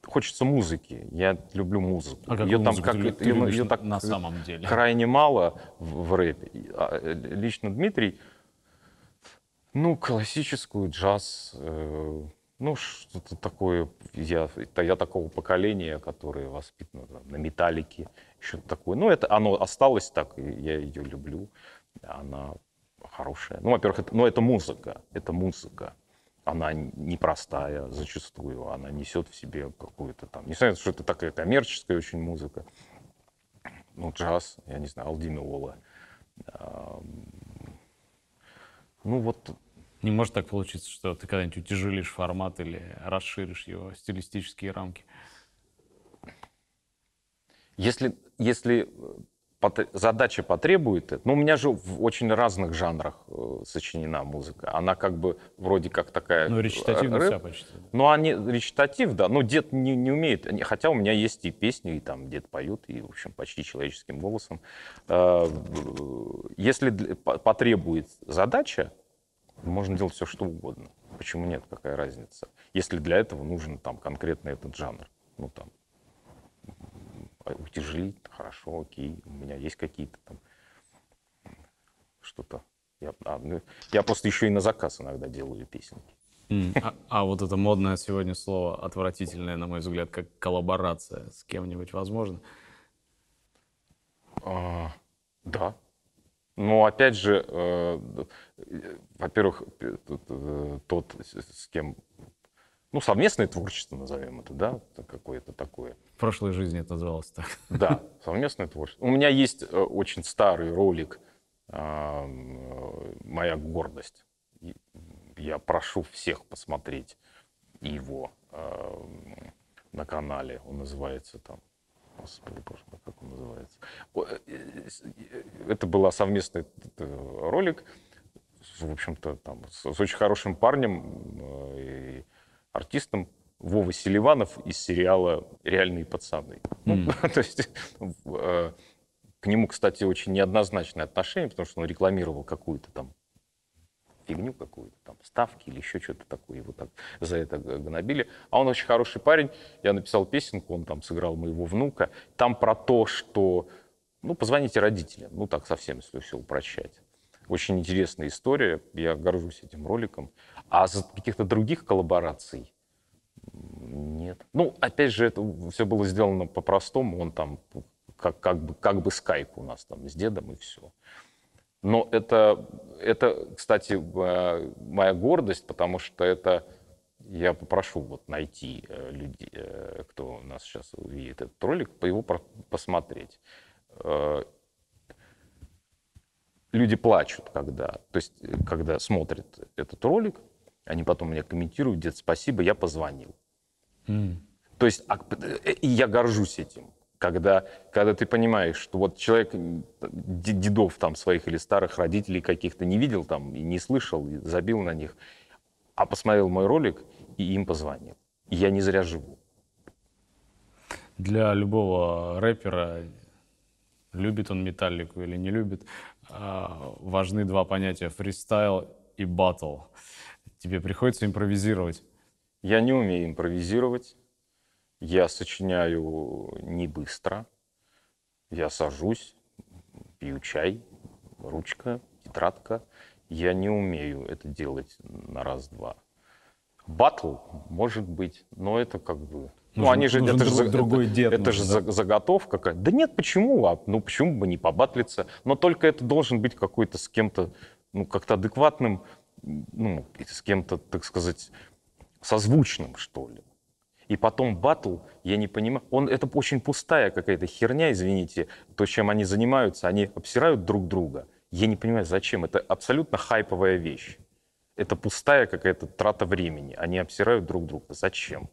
э, хочется музыки, я люблю музыку. А Её там как- ты, её на- так на самом деле? крайне мало в, в рэпе. А, э, Лично Дмитрий, ну, классическую, джаз, э, ну, что-то такое. Я, я такого поколения, которое воспитано там, на металлике, что-то такое. Ну, это оно осталось так, я ее люблю. Она хорошая. Ну, во-первых, это, ну, это музыка, это музыка. Она непростая зачастую, она несет в себе какую-то там, на то, что это такая коммерческая очень музыка, ну, джаз, я не знаю, Алдина. Ну, вот не может так получиться, что ты когда-нибудь утяжелишь формат или расширишь его стилистические рамки? Если, если задача потребует это. Ну, у меня же в очень разных жанрах э, сочинена музыка. Она как бы вроде как такая... Ну, речитативно вся почти. Ну, они речитатив, да. Но дед не, не умеет. Хотя у меня есть и песни, и там дед поет, и, в общем, почти человеческим голосом. Э, если потребует задача, можно делать все, что угодно. Почему нет? Какая разница? Если для этого нужен там конкретно этот жанр. Ну, там, утяжелить, хорошо, окей, у меня есть какие-то там что-то. Я, а, ну, я просто еще и на заказ иногда делаю песенки. Mm. А, а вот это модное сегодня слово, отвратительное, на мой взгляд, как коллаборация с кем-нибудь возможно? А, да. Но опять же, э, во-первых, э, тот, с кем ну, совместное творчество, назовем это, да, какое-то такое. В прошлой жизни это называлось так. Да, совместное творчество. У меня есть э, очень старый ролик э, «Моя гордость». Я прошу всех посмотреть его э, на канале. Он называется там Господи, боже мой, как он называется? Это был совместный ролик, в общем-то, там, с, с очень хорошим парнем. И артистом Вова Селиванов из сериала «Реальные пацаны». Mm. Ну, то есть э, к нему, кстати, очень неоднозначное отношение, потому что он рекламировал какую-то там фигню какую-то, там, ставки или еще что-то такое, его так за это гнобили. А он очень хороший парень, я написал песенку, он там сыграл моего внука, там про то, что, ну, позвоните родителям, ну, так совсем, если все упрощать. Очень интересная история, я горжусь этим роликом. А за каких-то других коллабораций нет. Ну, опять же, это все было сделано по-простому. Он там как, как, бы, как бы скайп у нас там с дедом и все. Но это, это, кстати, моя гордость, потому что это я попрошу вот найти э, людей, э, кто у нас сейчас увидит этот ролик, по его посмотреть. Э, люди плачут, когда, то есть, когда смотрят этот ролик, они потом мне комментируют, дед, спасибо, я позвонил. Mm. То есть, а, я горжусь этим. Когда, когда ты понимаешь, что вот человек дедов там своих или старых родителей каких-то не видел там и не слышал, и забил на них, а посмотрел мой ролик и им позвонил. И я не зря живу. Для любого рэпера, любит он металлику или не любит, а, важны два понятия – фристайл и батл. Тебе приходится импровизировать. Я не умею импровизировать. Я сочиняю не быстро. Я сажусь, пью чай, ручка, тетрадка. Я не умею это делать на раз-два. Батл, может быть, но это как бы ну, они же, это же, другой это, дед. Это же да? заготовка какая Да нет, почему? А, ну, почему бы не побатлиться? Но только это должен быть какой-то с кем-то, ну, как-то адекватным, ну, с кем-то, так сказать, созвучным, что ли. И потом батл, я не понимаю, он, это очень пустая какая-то херня, извините, то, чем они занимаются, они обсирают друг друга. Я не понимаю, зачем. Это абсолютно хайповая вещь. Это пустая какая-то трата времени. Они обсирают друг друга. Зачем?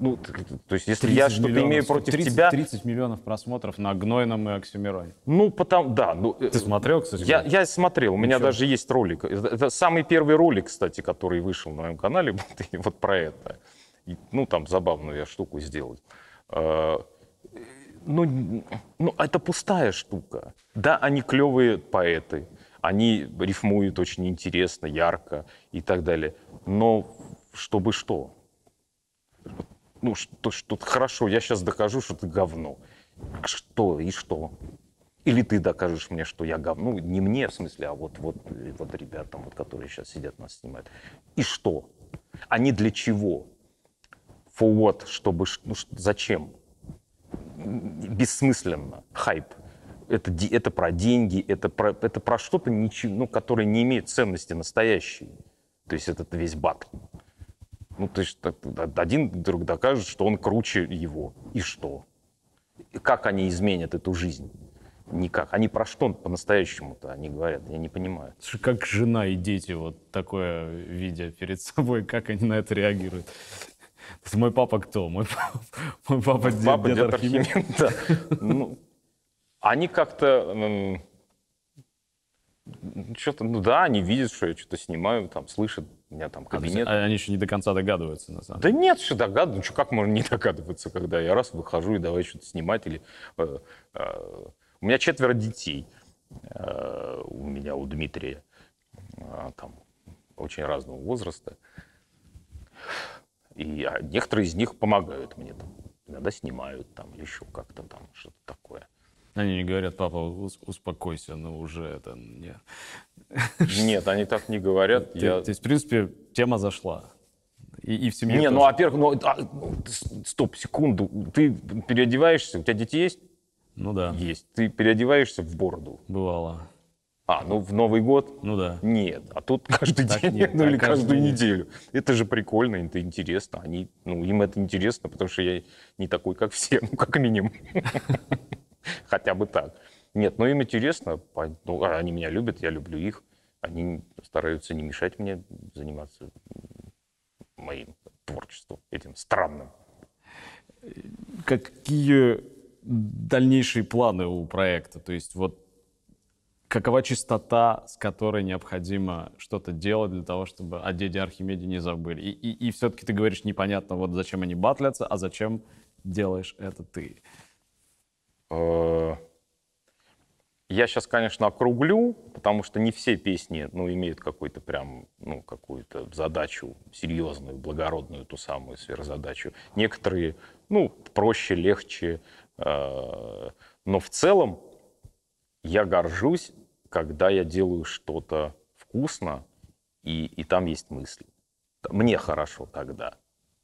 Ну, то есть, если я что-то имею против 30, тебя... 30 миллионов просмотров на Гнойном и Оксюмироне. Ну, потому, да. Ну, Ты смотрел, кстати? Я, я смотрел, у меня Ничего. даже есть ролик. Это, это самый первый ролик, кстати, который вышел на моем канале, вот про это. Ну, там забавную я штуку сделал. А, ну, ну, это пустая штука. Да, они клевые поэты, они рифмуют очень интересно, ярко и так далее. Но чтобы что? ну, что, что хорошо, я сейчас докажу, что ты говно. Что и что? Или ты докажешь мне, что я говно. Ну, не мне, в смысле, а вот, вот, вот ребятам, вот, которые сейчас сидят, нас снимают. И что? Они для чего? For what? Чтобы... Ну, зачем? Бессмысленно. Хайп. это, это про деньги, это про, это про что-то, ну, которое не имеет ценности настоящей. То есть этот весь батл. Ну, то есть один вдруг докажет, что он круче его. И что? Как они изменят эту жизнь? Никак. Они про что по-настоящему-то они говорят? Я не понимаю. Слушай, Как жена и дети вот такое видя перед собой, как они на это реагируют? Есть Мой папа кто? Мой папа, мой папа, дед- Папа, дед дед Архимед. Архимед, да. Ну, они как-то... Что-то, ну да, они видят, что я что-то снимаю, там, слышат, у меня там А, то есть кабинет. Они еще не до конца догадываются, на самом деле. Да нет, что догадываться, как можно не догадываться, когда я раз выхожу и давай что-то снимать. Или, э, э, у меня четверо детей. Э, у меня, у Дмитрия. А, там очень разного возраста. И а, некоторые из них помогают мне. Там, иногда снимают там, еще как-то там что-то такое. Они не говорят, папа, ус- успокойся, ну уже это не... Нет, они так не говорят. Ты- я... То есть, в принципе, тема зашла. И, и в семье Не, ну, тоже. во-первых, ну, а, ну, с- стоп, секунду. Ты переодеваешься, у тебя дети есть? Ну да, Есть. Ты переодеваешься в бороду. бывало. А, ну в Новый год? Ну да. Нет. А тут каждый Так день, нет, ну или каждую день. неделю. Это же прикольно, это интересно. Они, ну, им это интересно, потому что я не такой, как все, ну, как минимум. Хотя бы так. Нет, ну им интересно. Ну, они меня любят, я люблю их. Они стараются не мешать мне заниматься моим творчеством, этим странным. Какие дальнейшие планы у проекта? То есть вот какова частота, с которой необходимо что-то делать для того, чтобы о деде Архимеде не забыли? И, и, и все-таки ты говоришь, непонятно, вот зачем они батлятся, а зачем делаешь это ты? Э, Я сейчас, конечно, округлю, потому что не все песни, ну, имеют какую-то прям, ну, какую-то задачу серьезную, благородную, ту самую сверхзадачу. Некоторые, ну, проще, легче. э, Но в целом я горжусь, когда я делаю что-то вкусно, и, и там есть мысль. Мне хорошо тогда.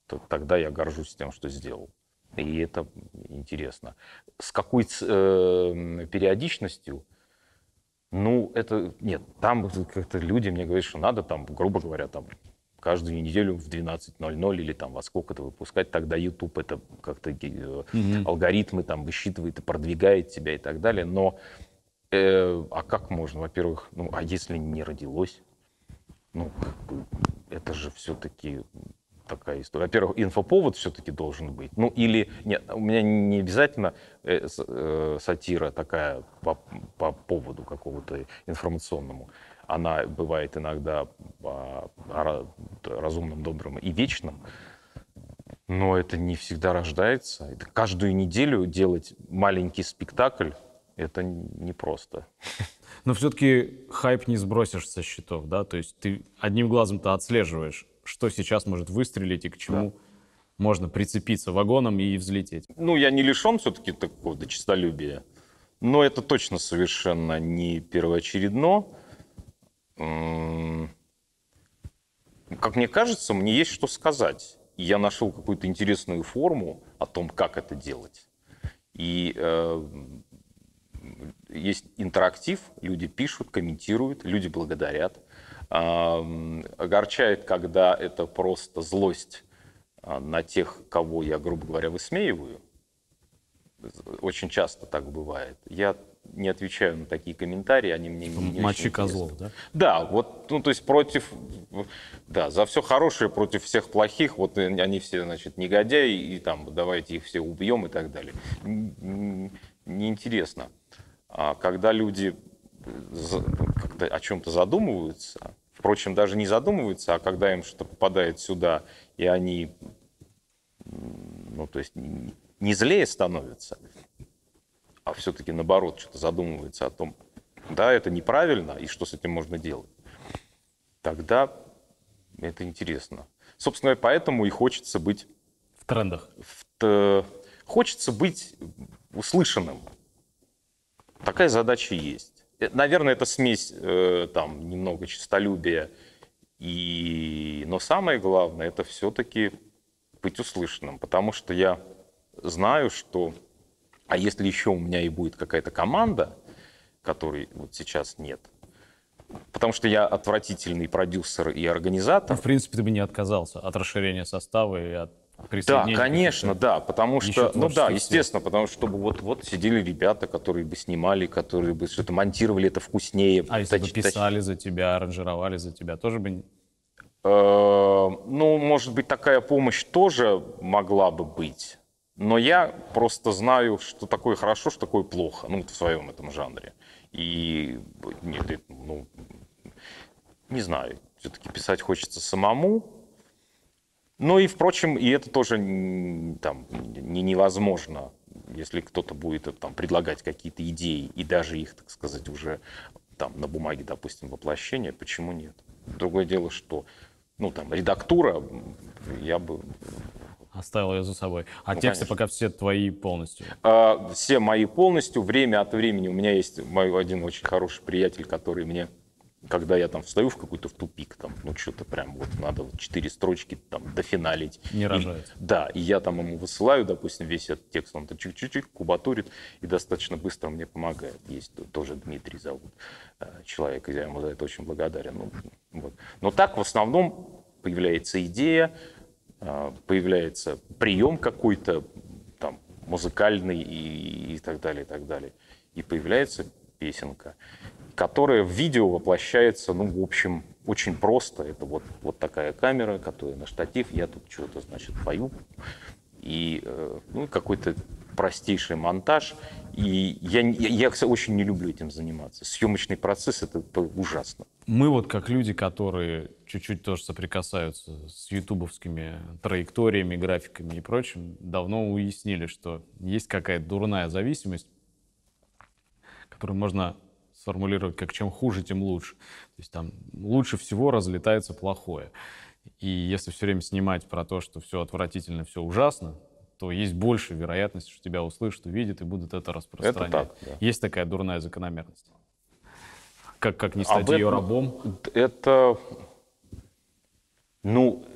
То- Тогда я горжусь тем, что сделал. И это интересно. С какой э, периодичностью? Ну, это... Нет, там как-то люди мне говорят, что надо там, грубо говоря, там каждую неделю в 12.00 или там во сколько-то выпускать, тогда YouTube это как-то э, алгоритмы там высчитывает и продвигает тебя и так далее. Но а как можно? Во-первых, ну, а если не родилось? Ну, это же все-таки такая история. Во-первых, инфоповод все-таки должен быть. Ну, или... Нет, у меня не обязательно э, э, сатира такая по, по поводу какого-то информационному. Она бывает иногда по ра- разумным, добрым и вечным. Но это не всегда рождается. Это каждую неделю делать маленький спектакль, это непросто. Но все-таки хайп не сбросишь со счетов, да? То есть ты одним глазом-то отслеживаешь, что сейчас может выстрелить и к чему можно прицепиться вагоном и взлететь. Ну, я не лишен все-таки такого честолюбия, но это точно совершенно не первоочередно. Как мне кажется, мне есть что сказать. Я нашел какую-то интересную форму о том, как это делать. И э, есть интерактив, люди пишут, комментируют, люди благодарят. Огорчает, когда это просто злость а, на тех, кого я, грубо говоря, высмеиваю. Очень часто так бывает. Я не отвечаю на такие комментарии, они мне не, не Мочи интересны. козлов, да? Да, вот, ну, то есть против, да, за все хорошее против всех плохих, вот они все, значит, негодяи, и там давайте их все убьем и так далее. Неинтересно. А когда люди как-то о чем-то задумываются, впрочем, даже не задумываются, а когда им что-то попадает сюда, и они, ну, то есть не злее становятся, а все-таки наоборот что-то задумывается о том, да, это неправильно, и что с этим можно делать, тогда это интересно. Собственно, поэтому и хочется быть, В трендах. в хочется быть услышанным. Такая задача есть. Э, Наверное, это смесь э, там немного честолюбия, и... но самое главное, это все-таки быть услышанным, потому что я знаю, что А если еще у меня и будет какая-то команда, которой вот сейчас нет, потому что я отвратительный продюсер и организатор. В принципе, ты бы не отказался от расширения состава и от Да, конечно, да, потому что, ну да, естественно, потому что чтобы вот, вот сидели ребята, которые бы снимали, которые бы что-то монтировали это вкуснее. А если бы писали за тебя, аранжировали за тебя, тоже бы... Э, Ну, может быть, такая помощь тоже могла бы быть. Но я просто знаю, что такое хорошо, что такое плохо, ну, вот в своем этом жанре. И нет, ну, не знаю, все-таки писать хочется самому. Ну и, впрочем, и это тоже там, не, невозможно, если кто-то будет э, там, предлагать какие-то идеи и даже их, так сказать, уже там, на бумаге, допустим, воплощение, почему нет? Другое дело, что ну, там, редактура, я бы... Оставил ее за собой. А Ну, тексты конечно. пока все твои полностью. А, все мои полностью, время от времени, у меня есть мой один очень хороший приятель, который мне когда я там встаю в какой-то в тупик, там, ну что-то прям вот надо вот четыре строчки там дофиналить. Не И- рожается. да, и я там ему высылаю, допустим, весь этот текст, он чик-чик-чик кубатурит и достаточно быстро мне помогает. Есть тоже Дмитрий зовут э, человек, и я ему за это очень благодарен. Ну, вот. Но так в основном появляется идея, э, появляется прием какой-то там музыкальный и, и так далее, и так далее. И появляется песенка, которая в видео воплощается, ну, в общем, очень просто. Это вот, вот такая камера, которая на штатив, я тут что-то, значит, пою, и э, ну, какой-то простейший монтаж. И я, я, я, очень не люблю этим заниматься. Съемочный процесс — это ужасно. Мы вот как люди, которые чуть-чуть тоже соприкасаются с ютубовскими траекториями, графиками и прочим, давно уяснили, что есть какая-то дурная зависимость, которую можно сформулировать как чем хуже, тем лучше. То есть там лучше всего разлетается плохое. И если все время снимать про то, что все отвратительно, все ужасно, то есть больше вероятность, что тебя услышат, увидят и будут это распространять. так, да. Есть такая дурная закономерность. Как, как не стать Об ее этом- рабом? Это, ну,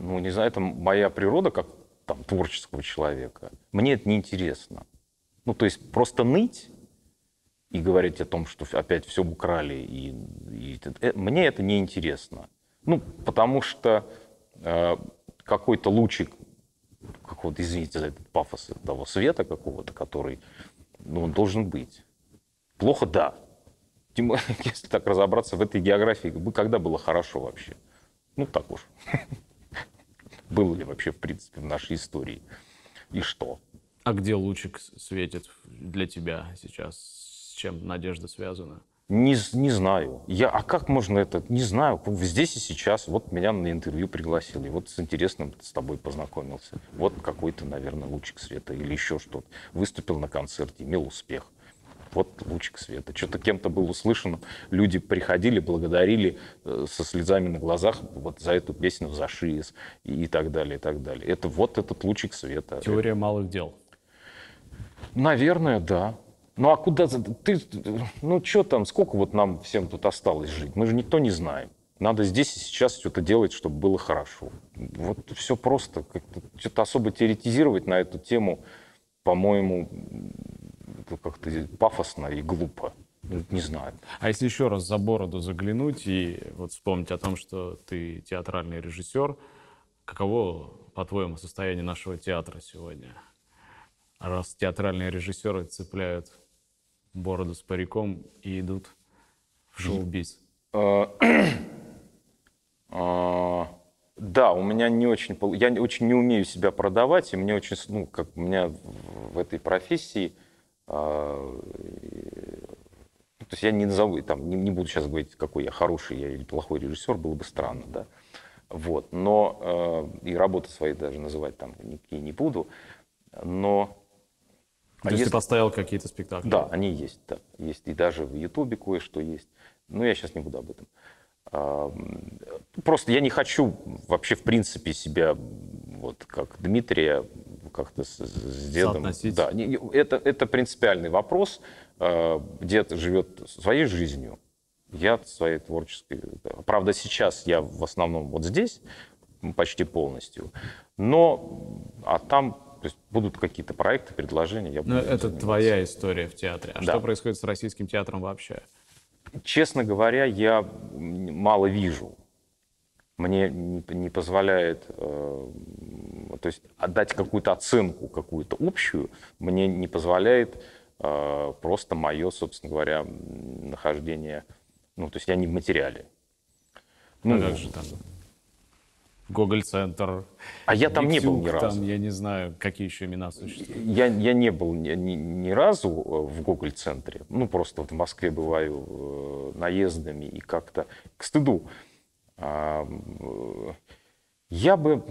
ну, не знаю, это моя природа как там творческого человека. Мне это неинтересно. Ну, то есть просто ныть и говорить о том, что опять все украли, и, и э, мне это неинтересно. Ну, потому что э, какой-то лучик, какого-то, извините за этот пафос, того света какого-то, который, ну, он должен быть. Плохо, да. Тем если так разобраться в этой географии, когда было хорошо вообще? Ну, так уж. Было ли вообще, в принципе, в нашей истории? И что? А где лучик светит для тебя сейчас? Чем надежда связана? Не, не знаю. Я, а как можно это? Не знаю. Здесь и сейчас. Вот меня на интервью пригласили. Вот с интересным с тобой познакомился. Вот какой-то, наверное, лучик света или еще что-то. Выступил на концерте, имел успех. Вот лучик света. Что-то кем-то был услышан. Люди приходили, благодарили э, со слезами на глазах вот за эту песню, за ШИС и, и так далее, и так далее. Это вот этот лучик света. Теория малых дел. Наверное, да. Ну а куда ты, ну что там, сколько вот нам всем тут осталось жить? Мы же никто не знаем. Надо здесь и сейчас что-то делать, чтобы было хорошо. Вот все просто. Как-то Что-то особо теоретизировать на эту тему, по-моему, как-то пафосно и глупо. Ну, Не знаю. А если еще раз за бороду заглянуть и вот вспомнить о том, что ты театральный режиссер, каково, по-твоему, состояние нашего театра сегодня? Раз театральные режиссеры цепляют бороду с париком и идут в шоу-биз. А, Да, у меня не очень, я очень не умею себя продавать, и мне очень, ну, как у меня в- этой профессии, а, и- то есть я не назову, там, не буду сейчас говорить, какой я хороший я или плохой режиссер, было бы странно, да, вот, но э, и работы свои даже называть там никакие не буду, но То а есть если- ты поставил какие-то спектакли? да, они есть, да. Есть и даже в Ютубе кое-что есть. Но я сейчас не буду об этом. А, Просто я не хочу вообще, в принципе, себя вот как Дмитрия как-то с, с дедом. Да, не- это, это принципиальный вопрос. А, Дед живет своей жизнью, я своей творческой. Правда, сейчас я в основном вот здесь, почти полностью. Но, а там То есть будут какие-то проекты, предложения. Я Ну, буду это заниматься. твоя история в театре. А Да. что происходит с российским театром вообще? Честно говоря, я мало вижу. Мне не, позволяет, э, то есть отдать какую-то оценку, какую-то общую, мне не позволяет э, просто мое, собственно говоря, нахождение, ну, то есть я не в материале. Ну, как же там? Гоголь-центр. А я там не был ни разу. Там, я не знаю, какие еще имена существуют. Я, я не был ни, ни- ни разу э, в Гоголь-центре. Ну, просто вот в Москве бываю э, наездами и как-то к стыду. А, э, я бы...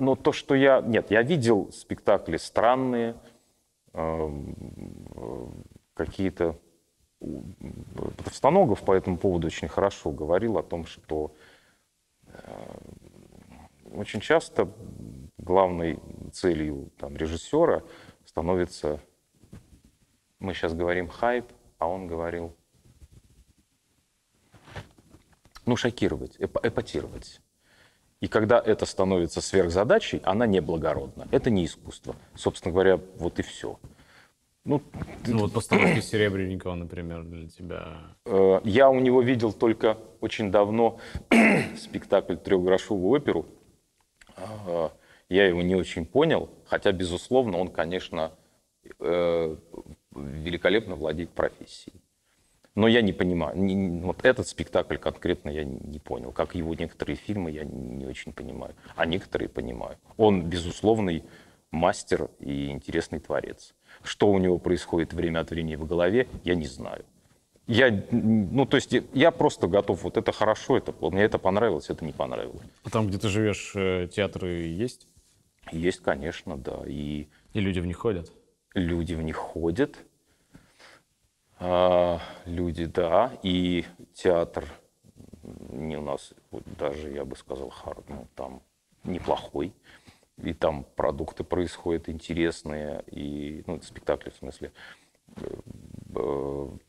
Но то, что я... Нет, я видел спектакли странные, э, э, какие-то... Товстоногов по этому поводу очень хорошо говорил о том, что очень часто главной целью там, режиссера становится, мы сейчас говорим хайп, а он говорил, ну, шокировать, эп- эпатировать. И когда это становится сверхзадачей, она неблагородна. Это не искусство. Собственно говоря, вот и все. Ну, Ну, вот постановки Серебренникова, например, для тебя. Э, Я у него видел только очень давно спектакль «Трехгрошовую оперу». Я его не очень понял, хотя, безусловно, он, конечно, э, великолепно владеет профессией. Но я не понимаю, не- не- вот этот спектакль конкретно я не не понял, как его некоторые фильмы я не очень понимаю, а некоторые понимаю. Он безусловный мастер и интересный творец. Что у него происходит время от времени в голове, я не знаю. Я, ну, то есть я просто готов, вот это хорошо, это мне это понравилось, это не понравилось. А Там, где ты живешь, э, театры есть? Есть, конечно, да, и И люди в них ходят? люди в них ходят, А, люди, да, и театр не у нас, вот даже, я бы сказал, хар- ну, там неплохой, и там продукты происходят интересные, и, ну, спектакли в смысле, э,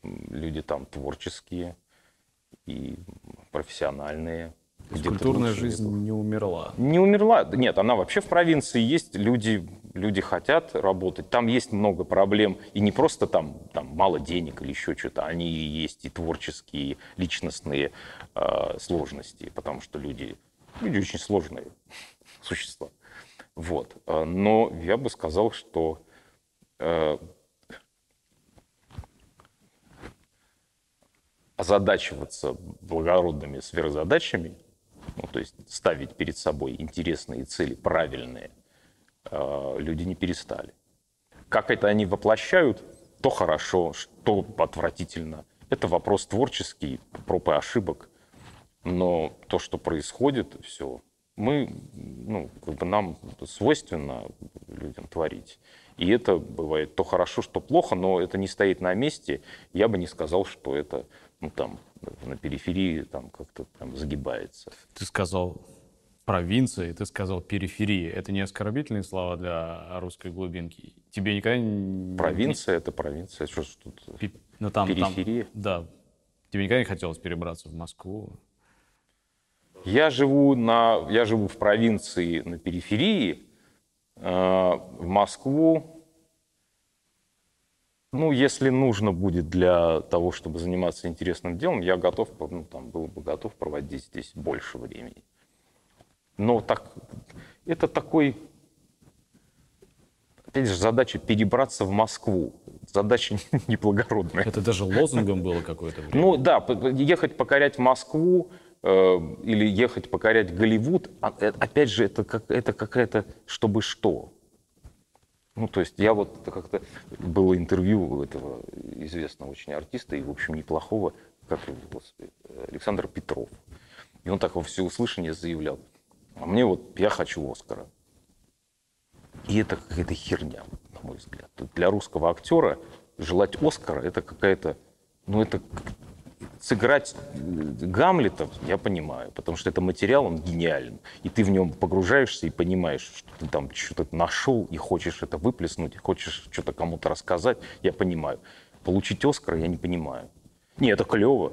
люди там творческие и профессиональные. То есть культурная лучше, жизнь не умерла. не умерла. Нет, она вообще в провинции есть. Люди, люди хотят работать. Там есть много проблем. И не просто там, там мало денег или еще что-то. Они и есть и творческие, и личностные э, сложности. Потому что люди, люди очень сложные существа. Вот. Э, Но я бы сказал, что э, озадачиваться благородными сверхзадачами, ну, то есть ставить перед собой интересные цели, правильные, э, люди не перестали. Как это они воплощают, то хорошо, что отвратительно. Это вопрос творческий, проб и ошибок. Но то, что происходит, все, мы, ну, как бы нам свойственно людям творить. И это бывает то хорошо, что плохо, но это не стоит на месте. Я бы не сказал, что это ну, там, на периферии там как-то прям загибается. Ты сказал провинция, ты сказал периферия. Это не оскорбительные слова для русской глубинки? Тебе никогда не... Провинция — это провинция. Что ж тут? Пи- Ну, там, там- Периферия? да. Тебе никогда не хотелось перебраться в Москву? Я живу, на, я живу в провинции на периферии, э, в Москву. Ну, если нужно будет для того, чтобы заниматься интересным делом, я готов, ну, там, был бы готов проводить здесь больше времени. Но так, это такой, опять же, задача перебраться в Москву. Задача неблагородная. Это даже лозунгом было какое-то время. Ну да, ехать покорять Москву э, или ехать покорять Голливуд, а, э, опять же, это, как, это какая-то чтобы что. Ну, то есть я вот как-то... Было интервью у этого известного очень артиста, и, в общем, неплохого, как господи, Александр Петров. И он так во всеуслышание заявлял, а мне вот, я хочу Оскара. И это какая-то херня, на мой взгляд. Для русского актера желать Оскара это какая-то, ну это сыграть э, Гамлета, я понимаю, потому что это материал, он гениален. И ты в нем погружаешься и понимаешь, что ты там что-то нашел и хочешь это выплеснуть, и хочешь что-то кому-то рассказать, я понимаю. Получить Оскара я не понимаю. Не, это клево.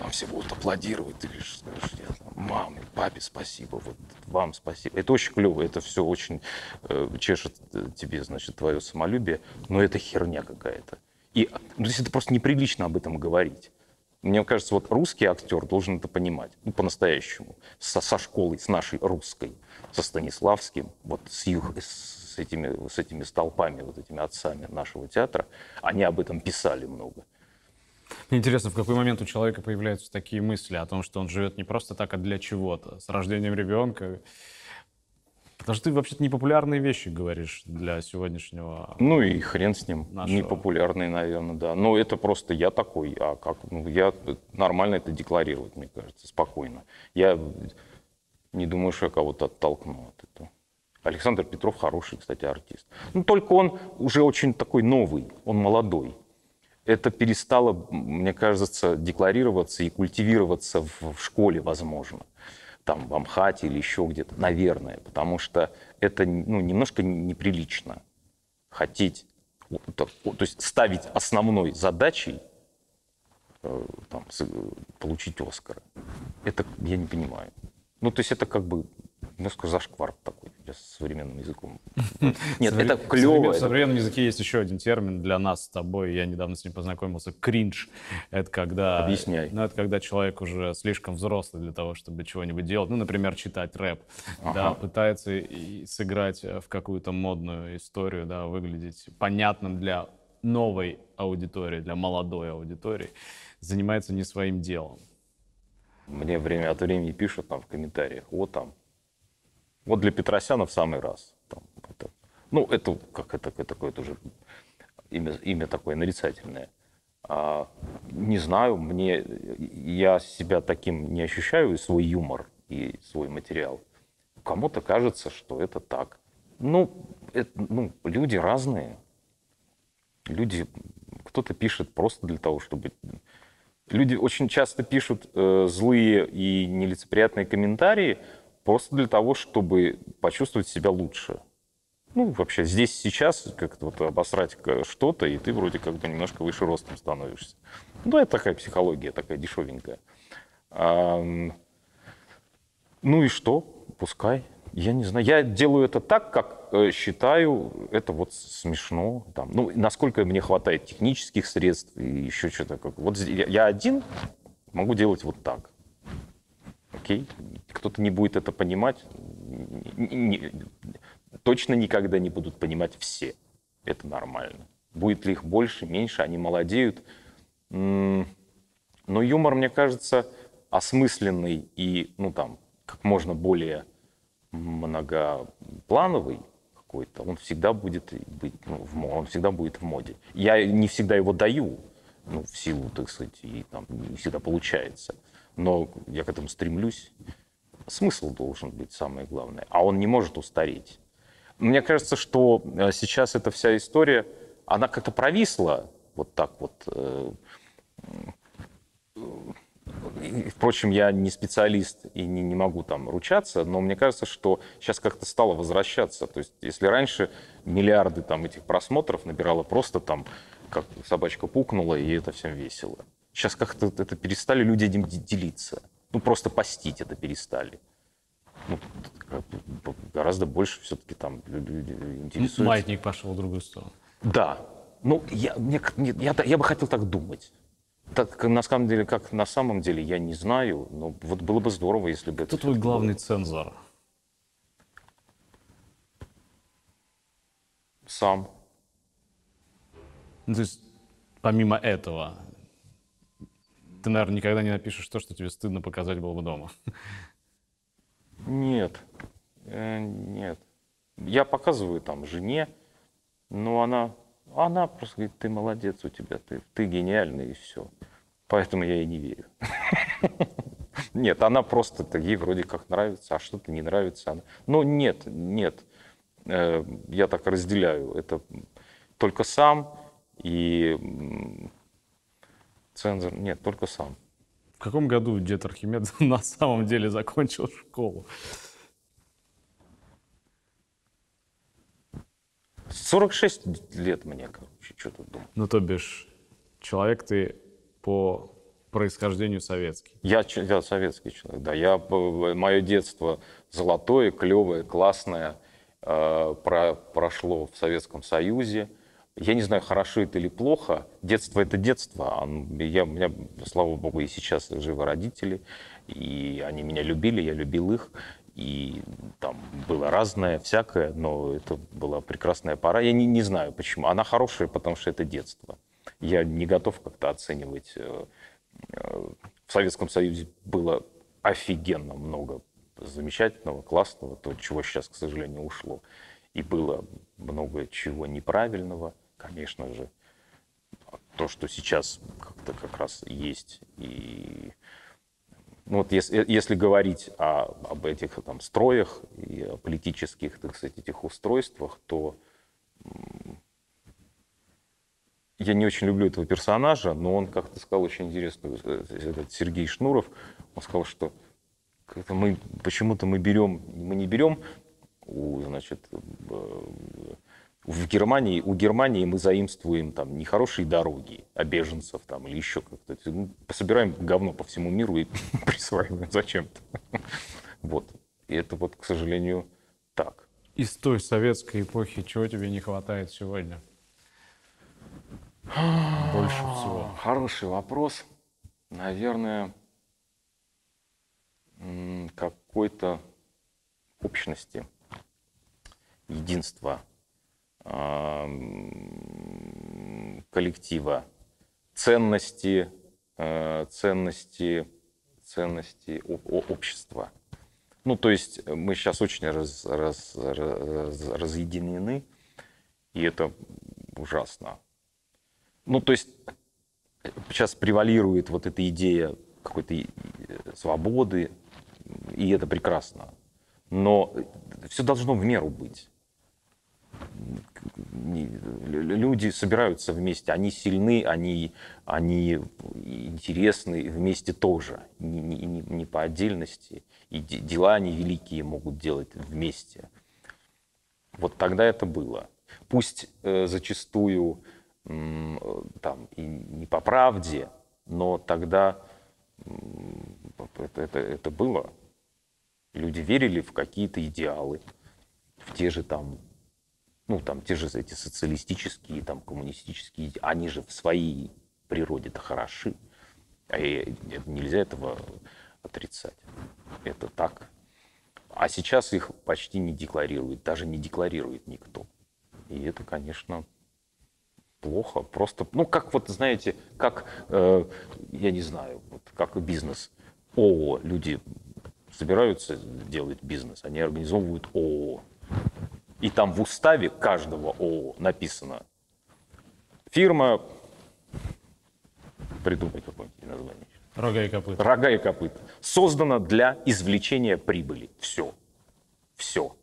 вам все будут аплодировать, ты лишь скажешь, я, маме, папе спасибо, вот вам спасибо. Это очень клево, это все очень э, чешет э, тебе, значит, твое самолюбие, но это херня какая-то. И, ну, то это просто неприлично об этом говорить. Мне кажется, вот русский актер должен это понимать, ну, по-настоящему, со, со школой, с нашей русской, со Станиславским, вот с, их, с, этими, с этими столпами, вот этими отцами нашего театра, они об этом писали много. Мне интересно, в какой момент у человека появляются такие мысли о том, что он живет не просто так, а для чего-то. С рождением ребенка. Потому что ты вообще-то непопулярные вещи говоришь для сегодняшнего. Ну и хрен с ним. Нашего. Непопулярный, наверное, да. Но это просто я такой. А как? Ну, я нормально это декларировать, мне кажется, спокойно. Я не думаю, что я кого-то оттолкну от этого. Александр Петров хороший, кстати, артист. Ну, только он уже очень такой новый, он молодой это перестало, мне кажется, декларироваться и культивироваться в школе, возможно. Там в Амхате или еще где-то, наверное, потому что это ну, немножко неприлично хотеть, то, есть ставить основной задачей э, там, получить Оскара. Это я не понимаю. Ну, то есть это как бы немножко зашквар такой с современным языком. Нет, это клево. В современном языке есть еще один термин для нас с тобой. Я недавно с ним познакомился. Кринж. Это когда... Объясняй. Ну, это когда человек уже слишком взрослый для того, чтобы чего-нибудь делать. Ну, например, читать рэп. Да, пытается сыграть в какую-то модную историю, да, выглядеть понятным для новой аудитории, для молодой аудитории. Занимается не своим делом. Мне время от времени пишут там в комментариях, вот там, вот для Петросяна в самый раз. Там, это, ну, это как это, это такое тоже имя, имя такое нарицательное. А, не знаю, мне я себя таким не ощущаю, и свой юмор, и свой материал. Кому-то кажется, что это так. Ну, это, ну, люди разные. Люди, кто-то пишет просто для того, чтобы... Люди очень часто пишут э, злые и нелицеприятные комментарии, просто для того, чтобы почувствовать себя лучше. Ну, вообще, здесь сейчас как-то вот обосрать что-то, и ты вроде как бы немножко выше ростом становишься. Ну, это такая психология, такая дешевенькая. Ну и что? Пускай. Я не знаю. Я делаю это так, как э, считаю это вот смешно. Там. Ну, насколько мне хватает технических средств и еще что-то. Вот я один могу делать вот так окей, кто-то не будет это понимать, не, точно никогда не будут понимать все. Это нормально. Будет ли их больше, меньше, они молодеют. Но юмор, мне кажется, осмысленный и, ну там, как можно более многоплановый какой-то, он всегда будет быть, ну, он всегда будет в моде. Я не всегда его даю, ну, в силу, так сказать, и там не всегда получается но я к этому стремлюсь. Смысл должен быть самое главное, а он не может устареть. Мне кажется, что э, сейчас эта вся история, она как-то провисла вот так вот. Э, впрочем, я не специалист и не, не могу там ручаться, но мне кажется, что сейчас как-то стало возвращаться. То есть, если раньше миллиарды там этих просмотров набирало просто там, как собачка пукнула, и это всем весело. Сейчас как-то это перестали люди этим делиться. Ну, просто постить это перестали. Ну, гораздо больше все-таки там люди интересуются. Маятник пошел в другую сторону. Да. Ну, я, мне, я, я бы хотел так думать. Так, на самом деле, как на самом деле, я не знаю, но вот было бы здорово, если бы Кто твой главный было. цензор? Сам. Ну, то есть, помимо этого, ты, наверное, никогда не напишешь то, что тебе стыдно показать было бы дома. Нет, э, нет. Я показываю там жене, но она, она просто говорит, ты молодец у тебя, ты, ты гениальный и все. Поэтому я ей не верю. Нет, она просто, ей вроде как нравится, а что-то не нравится. Она... Но нет, нет, э, я так разделяю. Это только сам и Цензор? Нет, только сам. В каком году дед Архимед на самом деле закончил школу? 46 лет мне, короче, что тут думать. Ну, то бишь, человек ты по происхождению советский. Я, я советский человек, да. Я, мое детство золотое, клевое, классное, э, про- прошло в Советском Союзе. Я не знаю, хорошо это или плохо. Детство — это детство. А Я, у меня, слава богу, и сейчас живы родители, и они меня любили, я любил их. И там было разное, всякое, но это была прекрасная пора. Я не, не знаю, почему. Она хорошая, потому что это детство. Я не готов как-то оценивать э, э, в Советском Союзе было офигенно много замечательного, классного, то, чего сейчас, к сожалению, ушло. И было много чего неправильного, конечно же. То, что сейчас как-то как раз есть. И ну вот если, если говорить о, об этих там строях и о политических, так сказать, этих устройствах, то я не очень люблю этого персонажа, но он как-то сказал очень интересно, этот Сергей Шнуров, он сказал, что мы почему-то мы берем, мы не берем у, значит, в Германии, у Германии мы заимствуем там нехорошие дороги, а беженцев там или еще как-то. Ну, пособираем говно по всему миру и присваиваем зачем-то. Вот. И это вот, к сожалению, так. Из той советской эпохи чего тебе не хватает сегодня? Больше всего. Хороший вопрос. Наверное, какой-то общности, единства, коллектива, ценности, э, ценности, ценности общества. Ну, то есть мы сейчас очень раз, раз, раз, разъединены, и это ужасно. Ну, то есть сейчас превалирует вот эта идея какой-то э, свободы, и это прекрасно. Но все должно в меру быть. Люди собираются вместе, они сильны, они, они интересны вместе тоже, не, не, не по отдельности. И дела они великие могут делать вместе. Вот тогда это было. Пусть э, зачастую э, там и не по правде, но тогда это, это, это было. Люди верили в какие-то идеалы, в те же там, ну там те же эти социалистические, там коммунистические, они же в своей природе-то хороши. И нельзя этого отрицать. Это так. А сейчас их почти не декларирует, даже не декларирует никто. И это, конечно, плохо. Просто, ну, как вот, знаете, как, э, я не знаю, вот как бизнес. ООО. Люди собираются делать бизнес, они организовывают ООО. И там в уставе каждого ООО написано фирма, придумай какое-нибудь название. Рога и копыта. Рога и копыта. Создана для извлечения прибыли. Все. Все.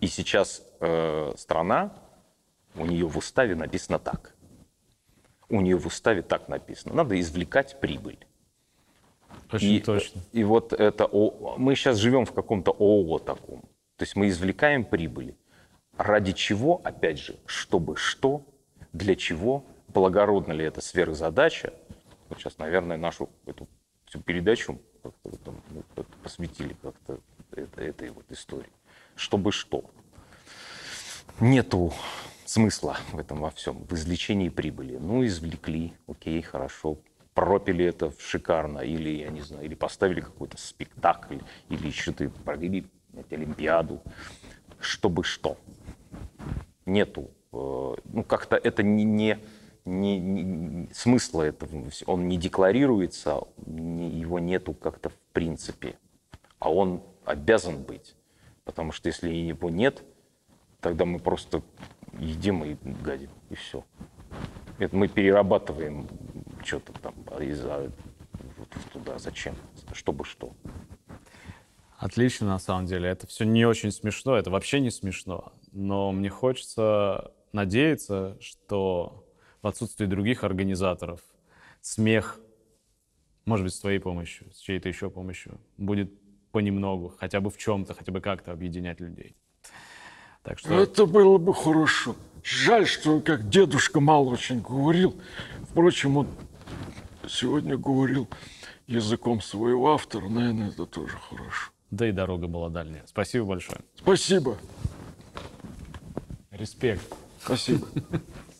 И сейчас э, страна, у нее в уставе написано так. У нее в уставе так написано. Надо извлекать прибыль. Очень и, точно. И вот это, мы сейчас живем в каком-то ООО таком. То есть мы извлекаем прибыли. Ради чего, опять же, чтобы что, для чего, благородна ли это сверхзадача. Вот сейчас, наверное, нашу эту всю передачу как-то, ну, посвятили как-то это, этой вот истории. Чтобы что. Нету смысла в этом во всем, в извлечении прибыли. Ну, извлекли, окей, хорошо, пропили это шикарно, или, я не знаю, или поставили какой-то спектакль, или что-то провели Олимпиаду, чтобы что. Нету. Э, ну, как-то это не, не, не, не смысла этого, он не декларируется, не, его нету как-то в принципе, а он обязан быть. Потому что если его нет, тогда мы просто едим и гадим, и все. Это мы перерабатываем что-то там из вот туда. Зачем? Чтобы что? Отлично, на самом деле. Это все не очень смешно, это вообще не смешно. Но мне хочется надеяться, что в отсутствии других организаторов смех, может быть, с твоей помощью, с чьей-то еще помощью, будет понемногу, хотя бы в чем-то, хотя бы как-то объединять людей. Так что... Это было бы хорошо. Жаль, что как дедушка мало очень говорил. Впрочем, он сегодня говорил языком своего автора, наверное, это тоже хорошо. Да и дорога была дальняя. Спасибо большое. Спасибо. Респект. Спасибо.